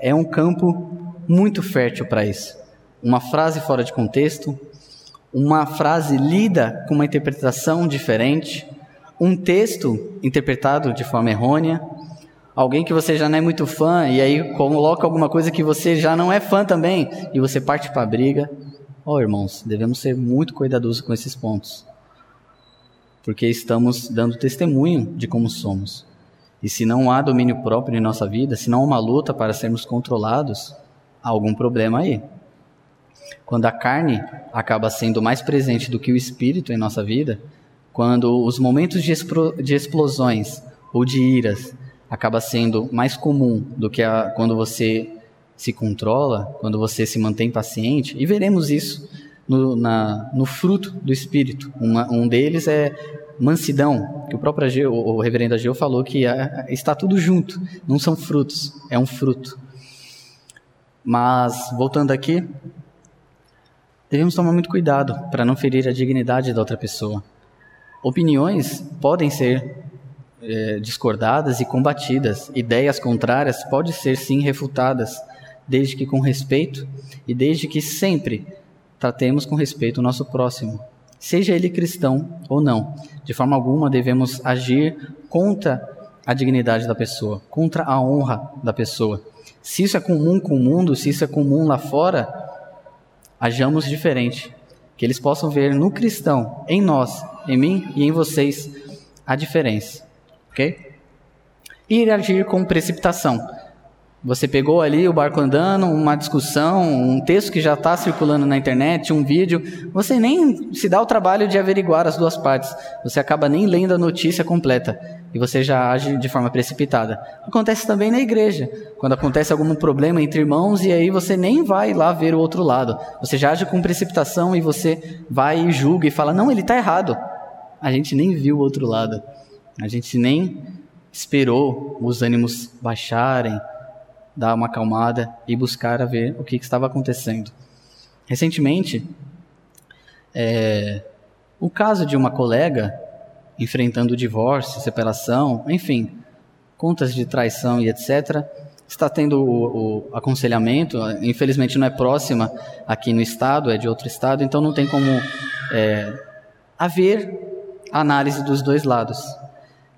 É um campo muito fértil para isso. Uma frase fora de contexto, uma frase lida com uma interpretação diferente, um texto interpretado de forma errônea, alguém que você já não é muito fã e aí coloca alguma coisa que você já não é fã também e você parte para a briga. Oh, irmãos, devemos ser muito cuidadosos com esses pontos porque estamos dando testemunho de como somos. E se não há domínio próprio em nossa vida, se não há uma luta para sermos controlados, há algum problema aí. Quando a carne acaba sendo mais presente do que o espírito em nossa vida, quando os momentos de, de explosões ou de iras acaba sendo mais comum do que a, quando você se controla, quando você se mantém paciente, e veremos isso no, na, no fruto do Espírito. Uma, um deles é mansidão, que o próprio Ageu, o reverendo Ageu falou que é, está tudo junto, não são frutos, é um fruto. Mas, voltando aqui, devemos tomar muito cuidado para não ferir a dignidade da outra pessoa. Opiniões podem ser é, discordadas e combatidas, ideias contrárias podem ser sim refutadas, desde que com respeito e desde que sempre tratemos com respeito o nosso próximo, seja ele cristão ou não. De forma alguma devemos agir contra a dignidade da pessoa, contra a honra da pessoa. Se isso é comum com o mundo, se isso é comum lá fora, hajamos diferente. Que eles possam ver no cristão, em nós, em mim e em vocês, a diferença. Ok? E agir com precipitação. Você pegou ali o barco andando, uma discussão, um texto que já está circulando na internet, um vídeo, você nem se dá o trabalho de averiguar as duas partes. Você acaba nem lendo a notícia completa e você já age de forma precipitada. Acontece também na igreja, quando acontece algum problema entre irmãos e aí você nem vai lá ver o outro lado. Você já age com precipitação e você vai e julga e fala: "Não, ele está errado". A gente nem viu o outro lado. A gente nem esperou os ânimos baixarem dar uma acalmada e buscar a ver o que, que estava acontecendo. Recentemente, é, o caso de uma colega enfrentando divórcio, separação, enfim, contas de traição e etc., está tendo o, o, aconselhamento. Infelizmente não é próxima aqui no estado, é de outro estado, então não tem como é, haver análise dos dois lados.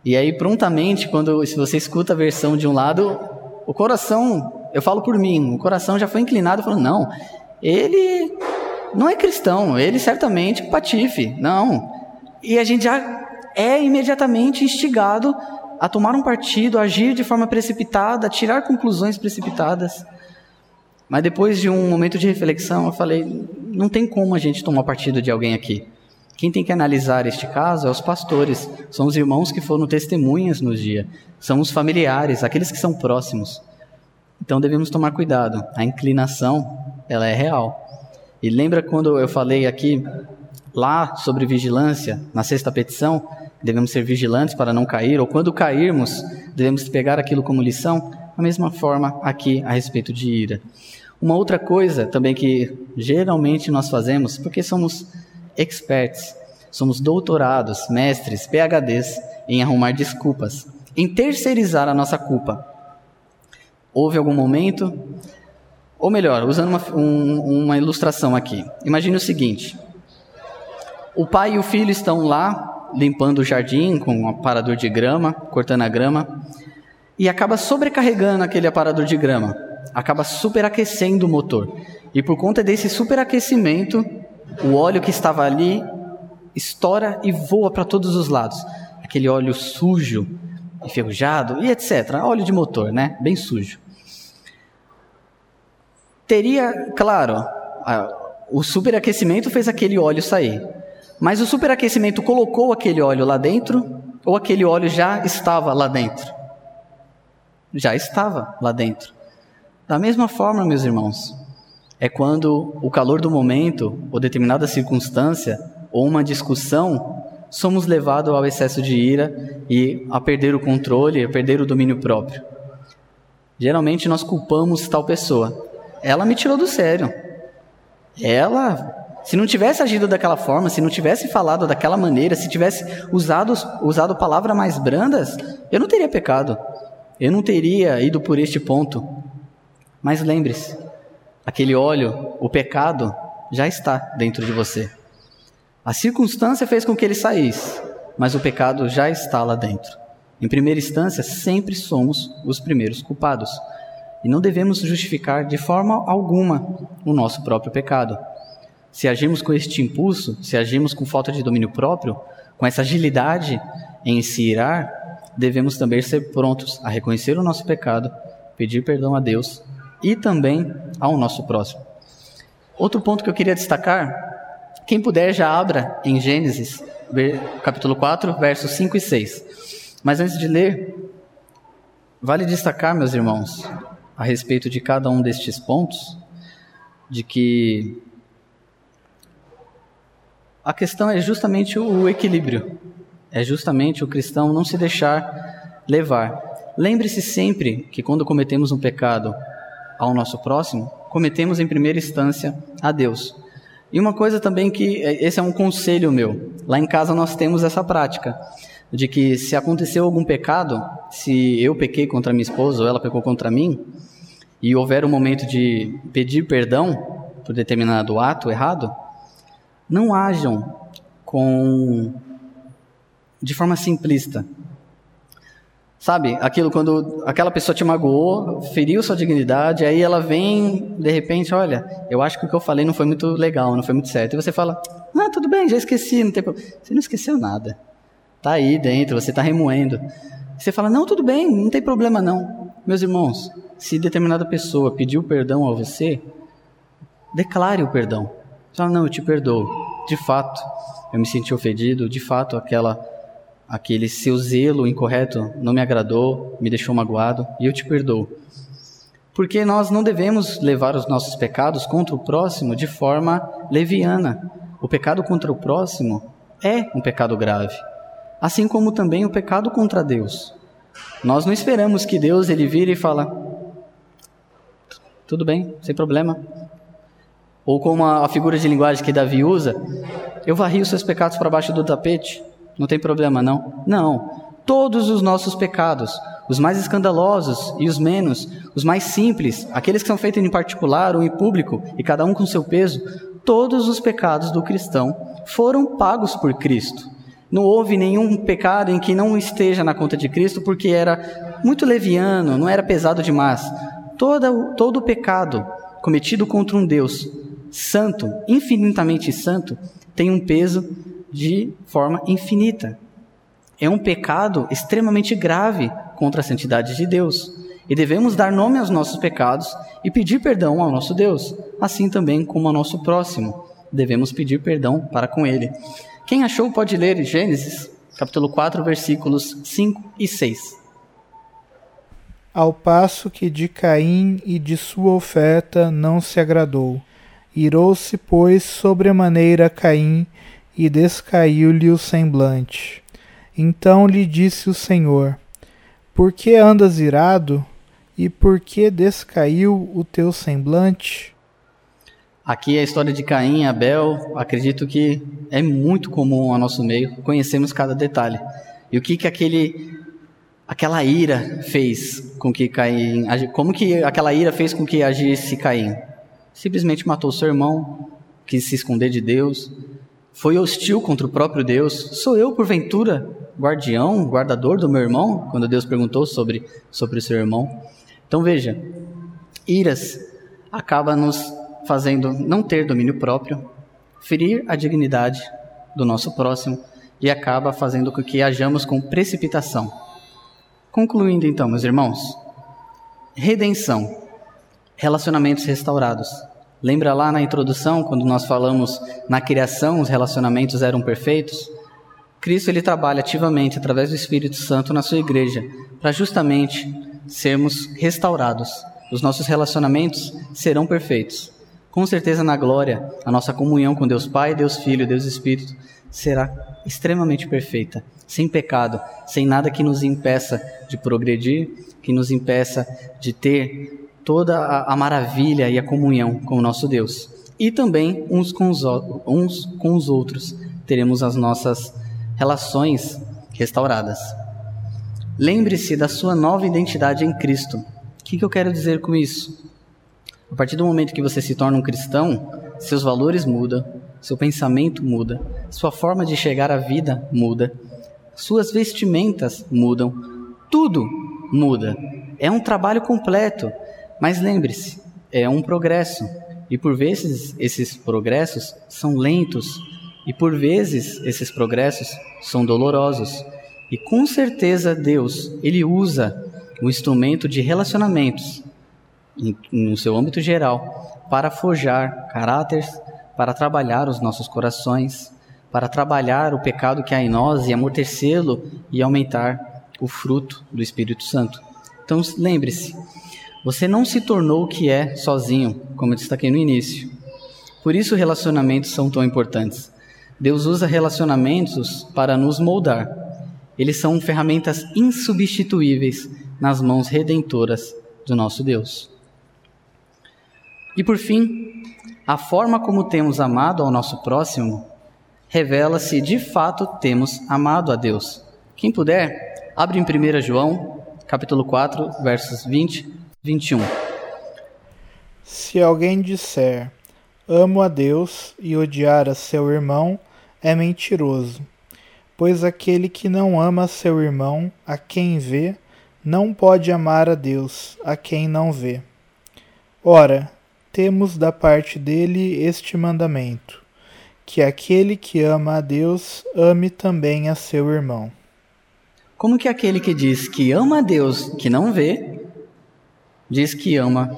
E aí, prontamente, quando se você escuta a versão de um lado, o coração, eu falo por mim, o coração já foi inclinado falando, não, ele não é cristão, ele certamente patife, não. E a gente já é imediatamente instigado a tomar um partido, a agir de forma precipitada, a tirar conclusões precipitadas. Mas depois de um momento de reflexão, eu falei: não tem como a gente tomar partido de alguém aqui. Quem tem que analisar este caso é os pastores, são os irmãos que foram testemunhas no dia, são os familiares, aqueles que são próximos. Então devemos tomar cuidado. A inclinação, ela é real. E lembra quando eu falei aqui lá sobre vigilância, na sexta petição, devemos ser vigilantes para não cair, ou quando cairmos, devemos pegar aquilo como lição? A mesma forma aqui a respeito de ira. Uma outra coisa também que geralmente nós fazemos, porque somos experts, somos doutorados, mestres, PhDs em arrumar desculpas, em terceirizar a nossa culpa. Houve algum momento, ou melhor, usando uma, um, uma ilustração aqui. Imagine o seguinte: o pai e o filho estão lá limpando o jardim com um aparador de grama, cortando a grama, e acaba sobrecarregando aquele aparador de grama, acaba superaquecendo o motor. E por conta desse superaquecimento, o óleo que estava ali estoura e voa para todos os lados. Aquele óleo sujo, enferrujado e etc. Óleo de motor, né? Bem sujo. Teria, claro, o superaquecimento fez aquele óleo sair. Mas o superaquecimento colocou aquele óleo lá dentro ou aquele óleo já estava lá dentro? Já estava lá dentro. Da mesma forma, meus irmãos, é quando o calor do momento, ou determinada circunstância, ou uma discussão, somos levados ao excesso de ira e a perder o controle, a perder o domínio próprio. Geralmente nós culpamos tal pessoa. Ela me tirou do sério. Ela, se não tivesse agido daquela forma, se não tivesse falado daquela maneira, se tivesse usado, usado palavras mais brandas, eu não teria pecado. Eu não teria ido por este ponto. Mas lembre-se, aquele óleo, o pecado, já está dentro de você. A circunstância fez com que ele saísse, mas o pecado já está lá dentro. Em primeira instância, sempre somos os primeiros culpados. E não devemos justificar de forma alguma o nosso próprio pecado. Se agimos com este impulso, se agimos com falta de domínio próprio, com essa agilidade em se irar, devemos também ser prontos a reconhecer o nosso pecado, pedir perdão a Deus e também ao nosso próximo. Outro ponto que eu queria destacar, quem puder já abra em Gênesis, capítulo 4, versos 5 e 6. Mas antes de ler, vale destacar, meus irmãos, a respeito de cada um destes pontos, de que a questão é justamente o equilíbrio. É justamente o cristão não se deixar levar. Lembre-se sempre que quando cometemos um pecado ao nosso próximo, cometemos em primeira instância a Deus. E uma coisa também que é, esse é um conselho meu. Lá em casa nós temos essa prática de que se aconteceu algum pecado, se eu pequei contra minha esposa ou ela pecou contra mim, e houver um momento de pedir perdão por determinado ato errado, não ajam com de forma simplista. Sabe, aquilo quando aquela pessoa te magoou, feriu sua dignidade, aí ela vem, de repente, olha, eu acho que o que eu falei não foi muito legal, não foi muito certo. E você fala, ah, tudo bem, já esqueci, não tem problema. Você não esqueceu nada. Tá aí dentro, você está remoendo. Você fala, não, tudo bem, não tem problema não. Meus irmãos, se determinada pessoa pediu perdão a você, declare o perdão. Fala, não, eu te perdoo. De fato, eu me senti ofendido. De fato, aquela, aquele seu zelo incorreto não me agradou, me deixou magoado e eu te perdoo. Porque nós não devemos levar os nossos pecados contra o próximo de forma leviana. O pecado contra o próximo é um pecado grave, assim como também o pecado contra Deus. Nós não esperamos que Deus ele vire e fala: tudo bem, sem problema, ou como a, figura de linguagem que Davi usa, eu varri os seus pecados para baixo do tapete, não tem problema não. Não, todos os nossos pecados, os mais escandalosos e os menos, os mais simples, aqueles que são feitos em particular ou em público, e cada um com seu peso, todos os pecados do cristão foram pagos por Cristo. Não houve nenhum pecado em que não esteja na conta de Cristo porque era muito leviano, não era pesado demais. Todo, todo pecado cometido contra um Deus santo, infinitamente santo, tem um peso de forma infinita. É um pecado extremamente grave contra a santidade de Deus. E devemos dar nome aos nossos pecados e pedir perdão ao nosso Deus, assim também como ao nosso próximo. Devemos pedir perdão para com ele. Quem achou pode ler Gênesis, capítulo 4, versículos 5 e 6. Ao passo que de Caim e de sua oferta não se agradou Irou-se, pois, sobremaneira Caim, e descaiu-lhe o semblante. Então lhe disse o Senhor: Por que andas irado? E por que descaiu o teu semblante? Aqui é a história de Caim e Abel, acredito que é muito comum ao nosso meio, conhecemos cada detalhe. E o que que aquele aquela ira fez com que Caim, como que aquela ira fez com que agisse Caim? simplesmente matou seu irmão, quis se esconder de Deus, foi hostil contra o próprio Deus. Sou eu, porventura, guardião, guardador do meu irmão? Quando Deus perguntou sobre, sobre o seu irmão. Então veja, iras acaba nos fazendo não ter domínio próprio, ferir a dignidade do nosso próximo e acaba fazendo com que hajamos com precipitação. Concluindo então, meus irmãos, redenção relacionamentos restaurados. Lembra lá na introdução, quando nós falamos na criação os relacionamentos eram perfeitos? Cristo ele trabalha ativamente através do Espírito Santo na sua igreja para justamente sermos restaurados. Os nossos relacionamentos serão perfeitos. Com certeza na glória, a nossa comunhão com Deus Pai, Deus Filho, Deus Espírito será extremamente perfeita, sem pecado, sem nada que nos impeça de progredir, que nos impeça de ter toda a, a maravilha e a comunhão com o nosso Deus. E também uns com os, uns com os outros teremos as nossas relações restauradas. Lembre-se da sua nova identidade em Cristo. O que, que eu quero dizer com isso? A partir do momento que você se torna um cristão, seus valores mudam, seu pensamento muda, sua forma de chegar à vida muda, suas vestimentas mudam, tudo muda. É um trabalho completo. Mas lembre-se, é um progresso. E por vezes esses progressos são lentos. E por vezes esses progressos são dolorosos. E com certeza Deus, Ele usa o instrumento de relacionamentos, no seu âmbito geral, para forjar caráteres, para trabalhar os nossos corações, para trabalhar o pecado que há em nós e amortecê-lo e aumentar o fruto do Espírito Santo. Então lembre-se, Você não se tornou o que é sozinho, como eu destaquei no início. Por isso relacionamentos são tão importantes. Deus usa relacionamentos para nos moldar. Eles são ferramentas insubstituíveis nas mãos redentoras do nosso Deus. E por fim, a forma como temos amado ao nosso próximo revela se de fato temos amado a Deus. Quem puder, abre em 1 João, capítulo 4, versos 20 21. Se alguém disser amo a Deus e odiar a seu irmão, é mentiroso. Pois aquele que não ama seu irmão, a quem vê, não pode amar a Deus, a quem não vê. Ora, temos da parte dele este mandamento: que aquele que ama a Deus ame também a seu irmão. Como que aquele que diz que ama a Deus, que não vê, diz que ama.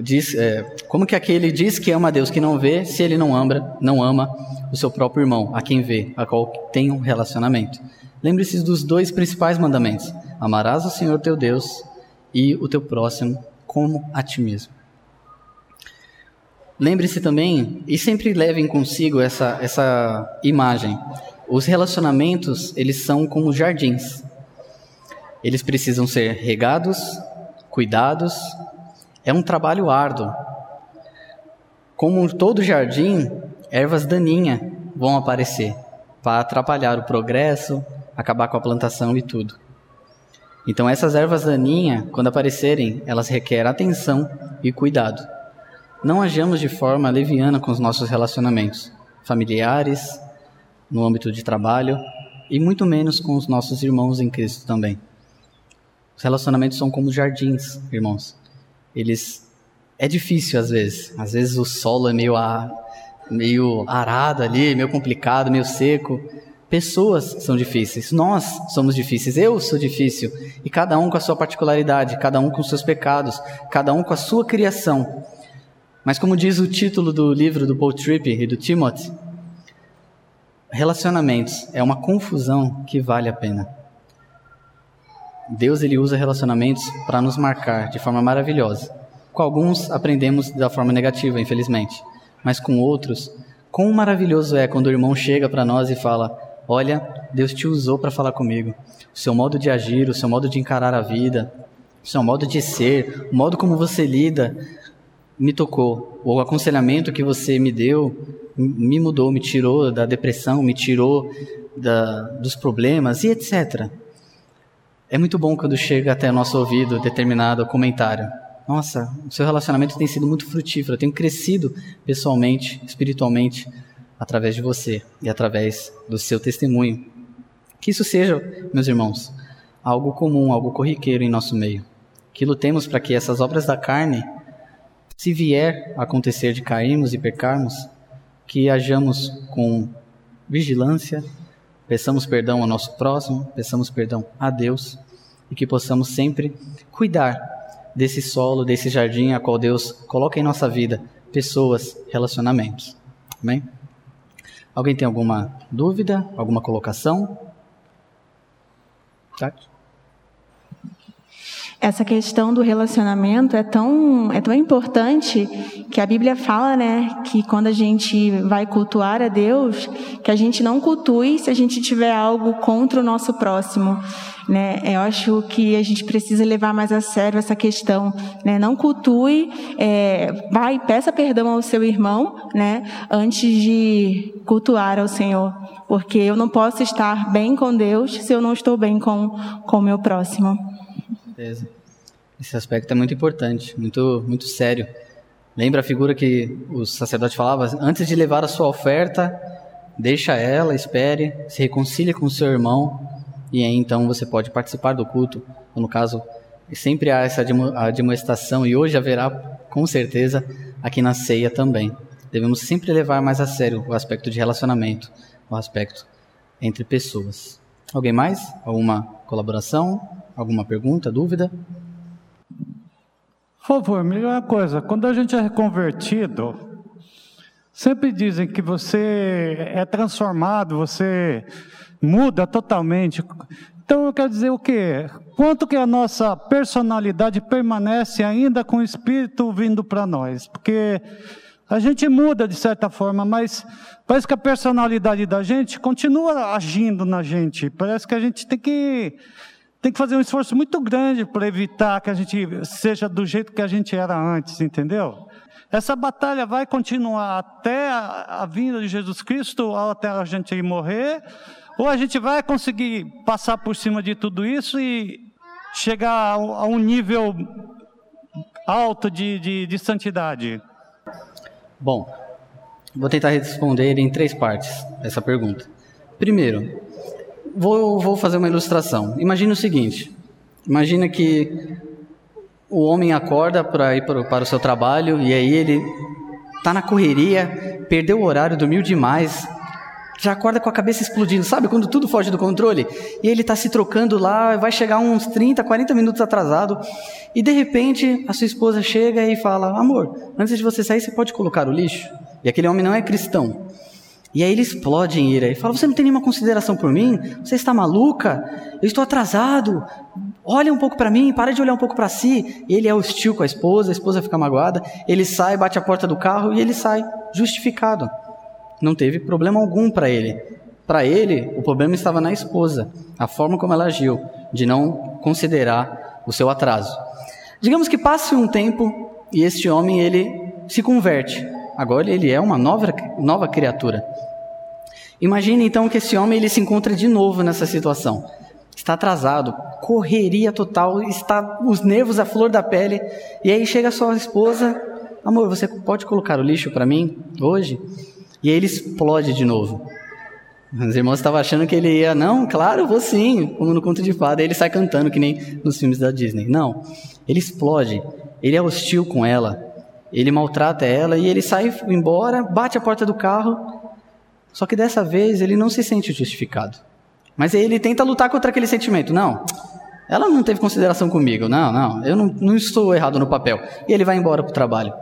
Diz é, como que aquele diz que ama a Deus que não vê se ele não ama não ama o seu próprio irmão a quem vê a qual tem um relacionamento? Lembre-se dos dois principais mandamentos. Amarás o Senhor teu Deus e o teu próximo como a ti mesmo. Lembre-se também e sempre levem consigo essa essa imagem os relacionamentos eles são como jardins. Eles precisam ser regados cuidados, é um trabalho árduo. Como todo jardim, ervas daninhas vão aparecer para atrapalhar o progresso, acabar com a plantação e tudo. Então essas ervas daninhas, quando aparecerem, elas requerem atenção e cuidado. Não ajamos de forma leviana com os nossos relacionamentos familiares, no âmbito de trabalho e muito menos com os nossos irmãos em Cristo também. Os relacionamentos são como jardins, irmãos. Eles é difícil às vezes. Às vezes o solo é meio a, meio arado ali, meio complicado, meio seco. Pessoas são difíceis. Nós somos difíceis. Eu sou difícil. E cada um com a sua particularidade, cada um com seus pecados, cada um com a sua criação. Mas como diz o título do livro do Paul Tripp e do Timothy, relacionamentos é uma confusão que vale a pena. Deus ele usa relacionamentos para nos marcar de forma maravilhosa. Com alguns aprendemos da forma negativa, infelizmente, mas com outros, quão maravilhoso é quando o irmão chega para nós e fala: "Olha, Deus te usou para falar comigo. O seu modo de agir, o seu modo de encarar a vida, o seu modo de ser, o modo como você lida me tocou. O aconselhamento que você me deu me mudou, me tirou da depressão, me tirou da, dos problemas e etc. É muito bom quando chega até nosso ouvido determinado comentário. Nossa, o seu relacionamento tem sido muito frutífero, eu tenho crescido pessoalmente, espiritualmente, através de você e através do seu testemunho. Que isso seja, meus irmãos, algo comum, algo corriqueiro em nosso meio. Que lutemos para que essas obras da carne, se vier a acontecer de cairmos e pecarmos, que hajamos com vigilância, Peçamos perdão ao nosso próximo, peçamos perdão a Deus e que possamos sempre cuidar desse solo, desse jardim a qual Deus coloca em nossa vida pessoas, relacionamentos. Amém? Alguém tem alguma dúvida, alguma colocação? Tati? Essa questão do relacionamento é tão, é tão importante que a Bíblia fala, né, que quando a gente vai cultuar a Deus, que a gente não cultue se a gente tiver algo contra o nosso próximo. Né? Eu acho que a gente precisa levar mais a sério essa questão. Né? Não cultue, é, vai, peça perdão ao seu irmão né, antes de cultuar ao Senhor. Porque eu não posso estar bem com Deus se eu não estou bem com o meu próximo certeza. Esse aspecto é muito importante, muito, muito sério. Lembra a figura que o sacerdote falava? Antes de levar a sua oferta, deixa ela, espere, se reconcilie com o seu irmão e aí então você pode participar do culto. Ou no caso, sempre há essa demonstração e hoje haverá com certeza aqui na ceia também. Devemos sempre levar mais a sério o aspecto de relacionamento, o aspecto entre pessoas. Alguém mais? Alguma colaboração? Alguma pergunta, dúvida? Por favor, melhor coisa, quando a gente é reconvertido, sempre dizem que você é transformado, você muda totalmente. Então eu quero dizer o quê? quanto que a nossa personalidade permanece ainda com o Espírito vindo para nós. Porque a gente muda de certa forma, mas parece que a personalidade da gente continua agindo na gente. Parece que a gente tem que, tem que fazer um esforço muito grande para evitar que a gente seja do jeito que a gente era antes, entendeu? Essa batalha vai continuar até a, a vinda de Jesus Cristo, ou até a gente morrer, ou a gente vai conseguir passar por cima de tudo isso e chegar a, um nível alto de, de, de santidade. Bom, vou tentar responder em três partes essa pergunta. Primeiro, vou, vou fazer uma ilustração. Imagina o seguinte: imagina que o homem acorda para ir para, para o seu trabalho e aí ele está na correria, perdeu o horário, dormiu demais, já acorda com a cabeça explodindo, sabe? Quando tudo foge do controle. E ele está se trocando lá, vai chegar uns 30, 40 minutos atrasado. E de repente a sua esposa chega e fala: Amor, antes de você sair, você pode colocar o lixo? E aquele homem não é cristão. E aí ele explode em ira e fala: Você não tem nenhuma consideração por mim? Você está maluca? Eu estou atrasado. Olha um pouco para mim, para de olhar um pouco para si. Ele é hostil com a esposa, a esposa fica magoada. Ele sai, bate a porta do carro e ele sai, justificado. Não teve problema algum para ele. Para ele, o problema estava na esposa, a forma como ela agiu, de não considerar o seu atraso. Digamos que passe um tempo e este homem ele se converte. Agora ele é uma nova, nova criatura. Imagine então que esse homem ele se encontra de novo nessa situação. Está atrasado, correria total, está os nervos à flor da pele, e aí chega sua esposa, amor, você pode colocar o lixo para mim hoje? E aí ele explode de novo. Os irmãos estavam achando que ele ia, não, claro, vou sim, como no conto de fada. Ele sai cantando que nem nos filmes da Disney. Não, ele explode. Ele é hostil com ela. Ele maltrata ela e ele sai embora, bate a porta do carro. Só que dessa vez ele não se sente justificado. Mas ele tenta lutar contra aquele sentimento. Não, ela não teve consideração comigo. Não, não, eu não, não estou errado no papel. E ele vai embora para o trabalho.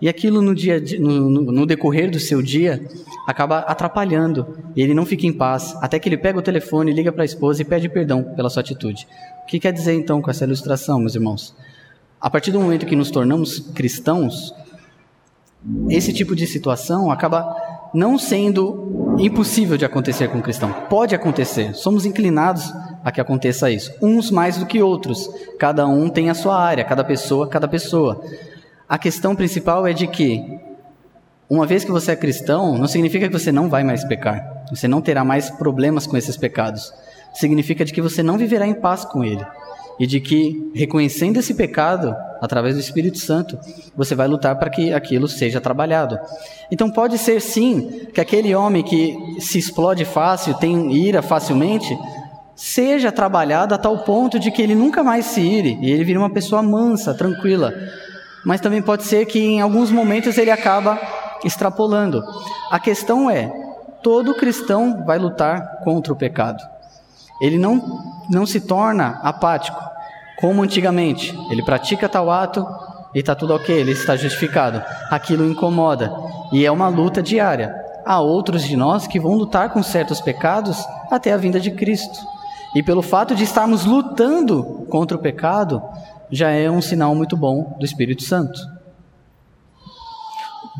E aquilo no, dia, no, no, decorrer do seu dia acaba atrapalhando. E ele não fica em paz, até que ele pega o telefone, liga para a esposa e pede perdão pela sua atitude. O que quer dizer então com essa ilustração, meus irmãos? A partir do momento que nos tornamos cristãos, esse tipo de situação acaba não sendo impossível de acontecer com o cristão. Pode acontecer, somos inclinados a que aconteça isso. Uns mais do que outros. Cada um tem a sua área, cada pessoa, cada pessoa. A questão principal é de que, uma vez que você é cristão, não significa que você não vai mais pecar. Você não terá mais problemas com esses pecados. Significa de que você não viverá em paz com ele. E de que, reconhecendo esse pecado, através do Espírito Santo, você vai lutar para que aquilo seja trabalhado. Então pode ser sim que aquele homem que se explode fácil, tem ira facilmente, seja trabalhado a tal ponto de que ele nunca mais se ire e ele vira uma pessoa mansa, tranquila, mas também pode ser que em alguns momentos ele acaba extrapolando. A questão é: todo cristão vai lutar contra o pecado. Ele não, não se torna apático, como antigamente. Ele pratica tal ato e está tudo ok, ele está justificado. Aquilo incomoda e é uma luta diária. Há outros de nós que vão lutar com certos pecados até a vinda de Cristo. E pelo fato de estarmos lutando contra o pecado, já é um sinal muito bom do Espírito Santo.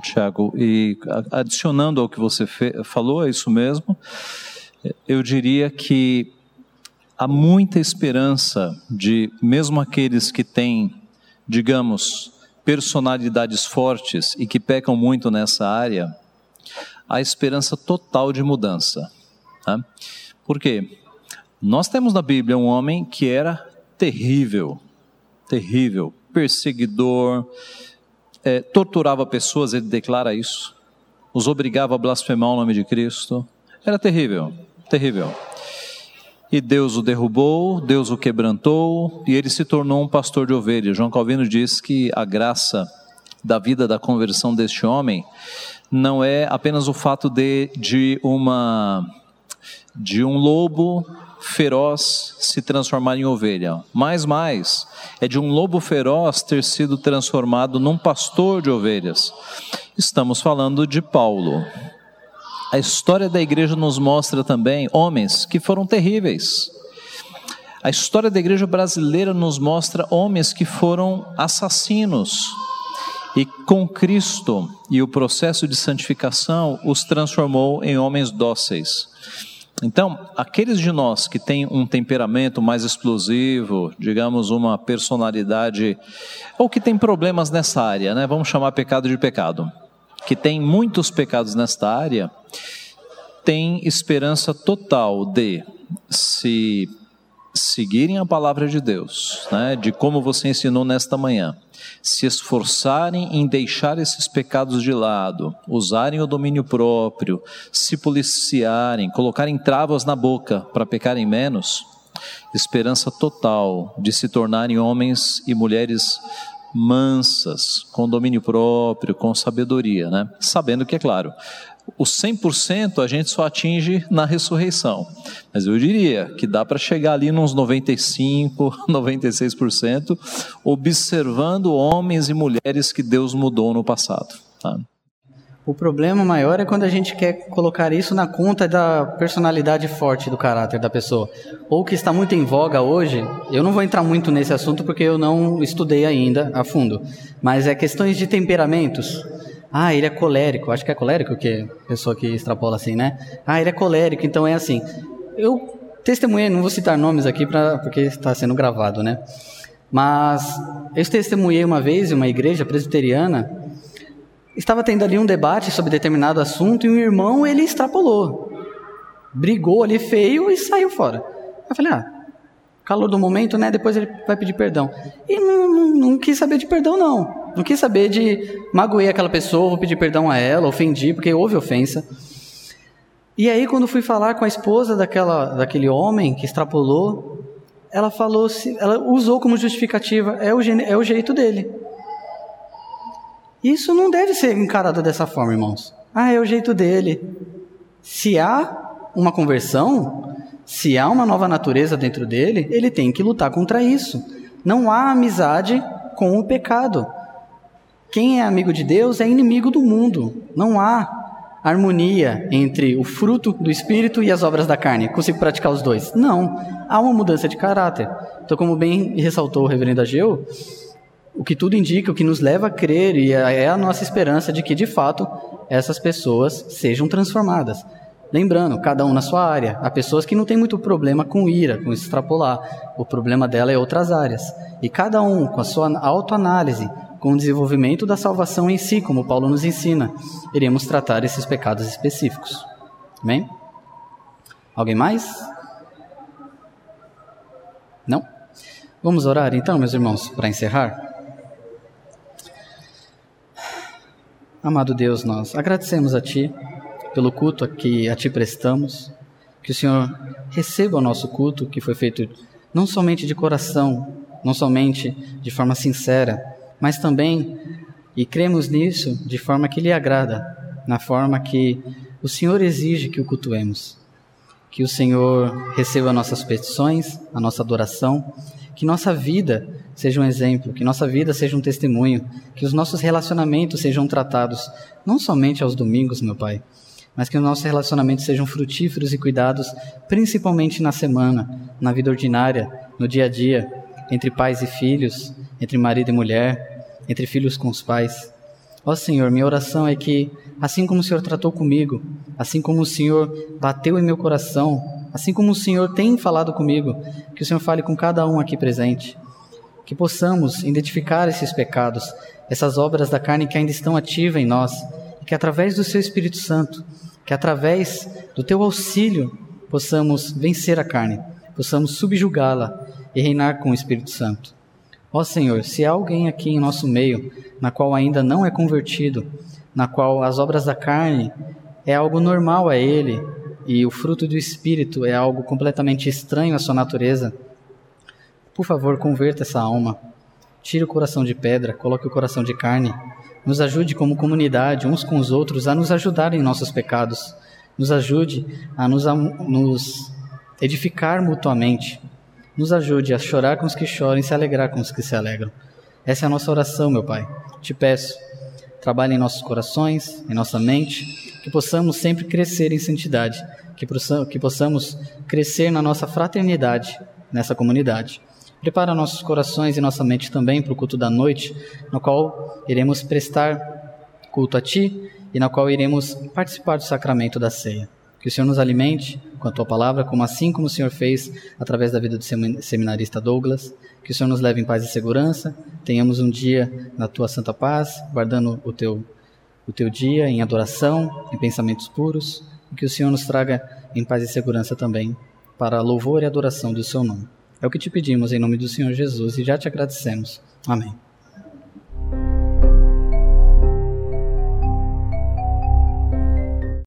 Tiago, e adicionando ao que você falou, é isso mesmo, eu diria que há muita esperança de, mesmo aqueles que têm, digamos, personalidades fortes e que pecam muito nessa área, há esperança total de mudança. Tá? Por quê? Nós temos na Bíblia um homem que era terrível, terrível, perseguidor, é, torturava pessoas, ele declara isso, os obrigava a blasfemar o nome de Cristo. Era terrível, terrível. E Deus o derrubou, Deus o quebrantou, e ele se tornou um pastor de ovelhas. João Calvino diz que a graça da vida da conversão deste homem não é apenas o fato de, de uma de um lobo feroz se transformar em ovelha. Mais, mais, é de um lobo feroz ter sido transformado num pastor de ovelhas. Estamos falando de Paulo. A história da igreja nos mostra também homens que foram terríveis. A história da igreja brasileira nos mostra homens que foram assassinos e com Cristo e o processo de santificação os transformou em homens dóceis. Então, aqueles de nós que têm um temperamento mais explosivo, digamos uma personalidade, ou que tem problemas nessa área, né? vamos chamar pecado de pecado, que tem muitos pecados nesta área, tem esperança total de se seguirem a palavra de Deus, né? de como você ensinou nesta manhã, se esforçarem em deixar esses pecados de lado, usarem o domínio próprio, se policiarem, colocarem travas na boca para pecarem menos, esperança total de se tornarem homens e mulheres mansas, com domínio próprio, com sabedoria, né? Sabendo que é claro, o 100% a gente só atinge na ressurreição. Mas eu diria que dá para chegar ali nos 95, 96%, [laughs] observando homens e mulheres que Deus mudou no passado. Tá? O problema maior é quando a gente quer colocar isso na conta da personalidade forte do caráter da pessoa. Ou que está muito em voga hoje, eu não vou entrar muito nesse assunto porque eu não estudei ainda a fundo, mas é questões de temperamentos. Ah, ele é colérico. Acho que é colérico que pessoa que extrapola assim, né? Ah, ele é colérico, então é assim. Eu testemunhei, não vou citar nomes aqui pra, porque está sendo gravado, né? Mas eu testemunhei uma vez em uma igreja presbiteriana, estava tendo ali um debate sobre determinado assunto e um irmão ele extrapolou. Brigou ali feio e saiu fora. Eu falei, ah, calor do momento, né? Depois ele vai pedir perdão. E não, não, não, quis saber de perdão, não. Não quis saber de magoei aquela pessoa, vou pedir perdão a ela, ofendi, porque houve ofensa. E aí, quando fui falar com a esposa daquela, daquele homem que extrapolou, ela falou, ela usou como justificativa, é o, é o jeito dele. Isso não deve ser encarado dessa forma, irmãos. Ah, é o jeito dele. Se há uma conversão, se há uma nova natureza dentro dele, ele tem que lutar contra isso. Não há amizade com o pecado. Quem é amigo de Deus é inimigo do mundo. Não há harmonia entre o fruto do espírito e as obras da carne. Consigo praticar os dois? Não. Há uma mudança de caráter. Então, como bem ressaltou o reverendo Ageu, o que tudo indica, o que nos leva a crer e é a nossa esperança de que, de fato, essas pessoas sejam transformadas. Lembrando, cada um na sua área. Há pessoas que não têm muito problema com ira, com extrapolar. O problema dela é outras áreas. E cada um, com a sua autoanálise, com o desenvolvimento da salvação em si, como Paulo nos ensina, iremos tratar esses pecados específicos. Amém? Alguém mais? Não? Vamos orar então, meus irmãos, para encerrar? Amado Deus, nós agradecemos a Ti pelo culto que a Ti prestamos. Que o Senhor receba o nosso culto, que foi feito não somente de coração, não somente de forma sincera, mas também, e cremos nisso, de forma que lhe agrada, na forma que o Senhor exige que o cultuemos. Que o Senhor receba nossas petições, a nossa adoração, que nossa vida seja um exemplo, que nossa vida seja um testemunho, que os nossos relacionamentos sejam tratados não somente aos domingos, meu Pai, mas que os nossos relacionamentos sejam frutíferos e cuidados, principalmente na semana, na vida ordinária, no dia a dia, entre pais e filhos, entre marido e mulher, entre filhos com os pais. Ó Senhor, minha oração é que, assim como o Senhor tratou comigo, assim como o Senhor bateu em meu coração, assim como o Senhor tem falado comigo, que o Senhor fale com cada um aqui presente. Que possamos identificar esses pecados, essas obras da carne que ainda estão ativas em nós, e que através do Seu Espírito Santo que através do teu auxílio possamos vencer a carne, possamos subjugá-la e reinar com o Espírito Santo. Ó Senhor, se há alguém aqui em nosso meio na qual ainda não é convertido, na qual as obras da carne é algo normal a ele e o fruto do Espírito é algo completamente estranho à sua natureza, por favor, converta essa alma. Tire o coração de pedra, coloque o coração de carne nos ajude como comunidade, uns com os outros, a nos ajudar em nossos pecados. Nos ajude a nos, a nos edificar mutuamente. Nos ajude a chorar com os que choram e se alegrar com os que se alegram. Essa é a nossa oração, meu Pai. Te peço, trabalhe em nossos corações, em nossa mente, que possamos sempre crescer em santidade, que possamos crescer na nossa fraternidade, nessa comunidade. Prepara nossos corações e nossa mente também para o culto da noite, no qual iremos prestar culto a Ti e na qual iremos participar do sacramento da ceia. Que o Senhor nos alimente com a Tua palavra, como assim como o Senhor fez através da vida do seminarista Douglas. Que o Senhor nos leve em paz e segurança. Tenhamos um dia na Tua santa paz, guardando o Teu, o teu dia em adoração, em pensamentos puros. E que o Senhor nos traga em paz e segurança também, para louvor e adoração do Seu nome. É o que te pedimos em nome do Senhor Jesus e já te agradecemos. Amém.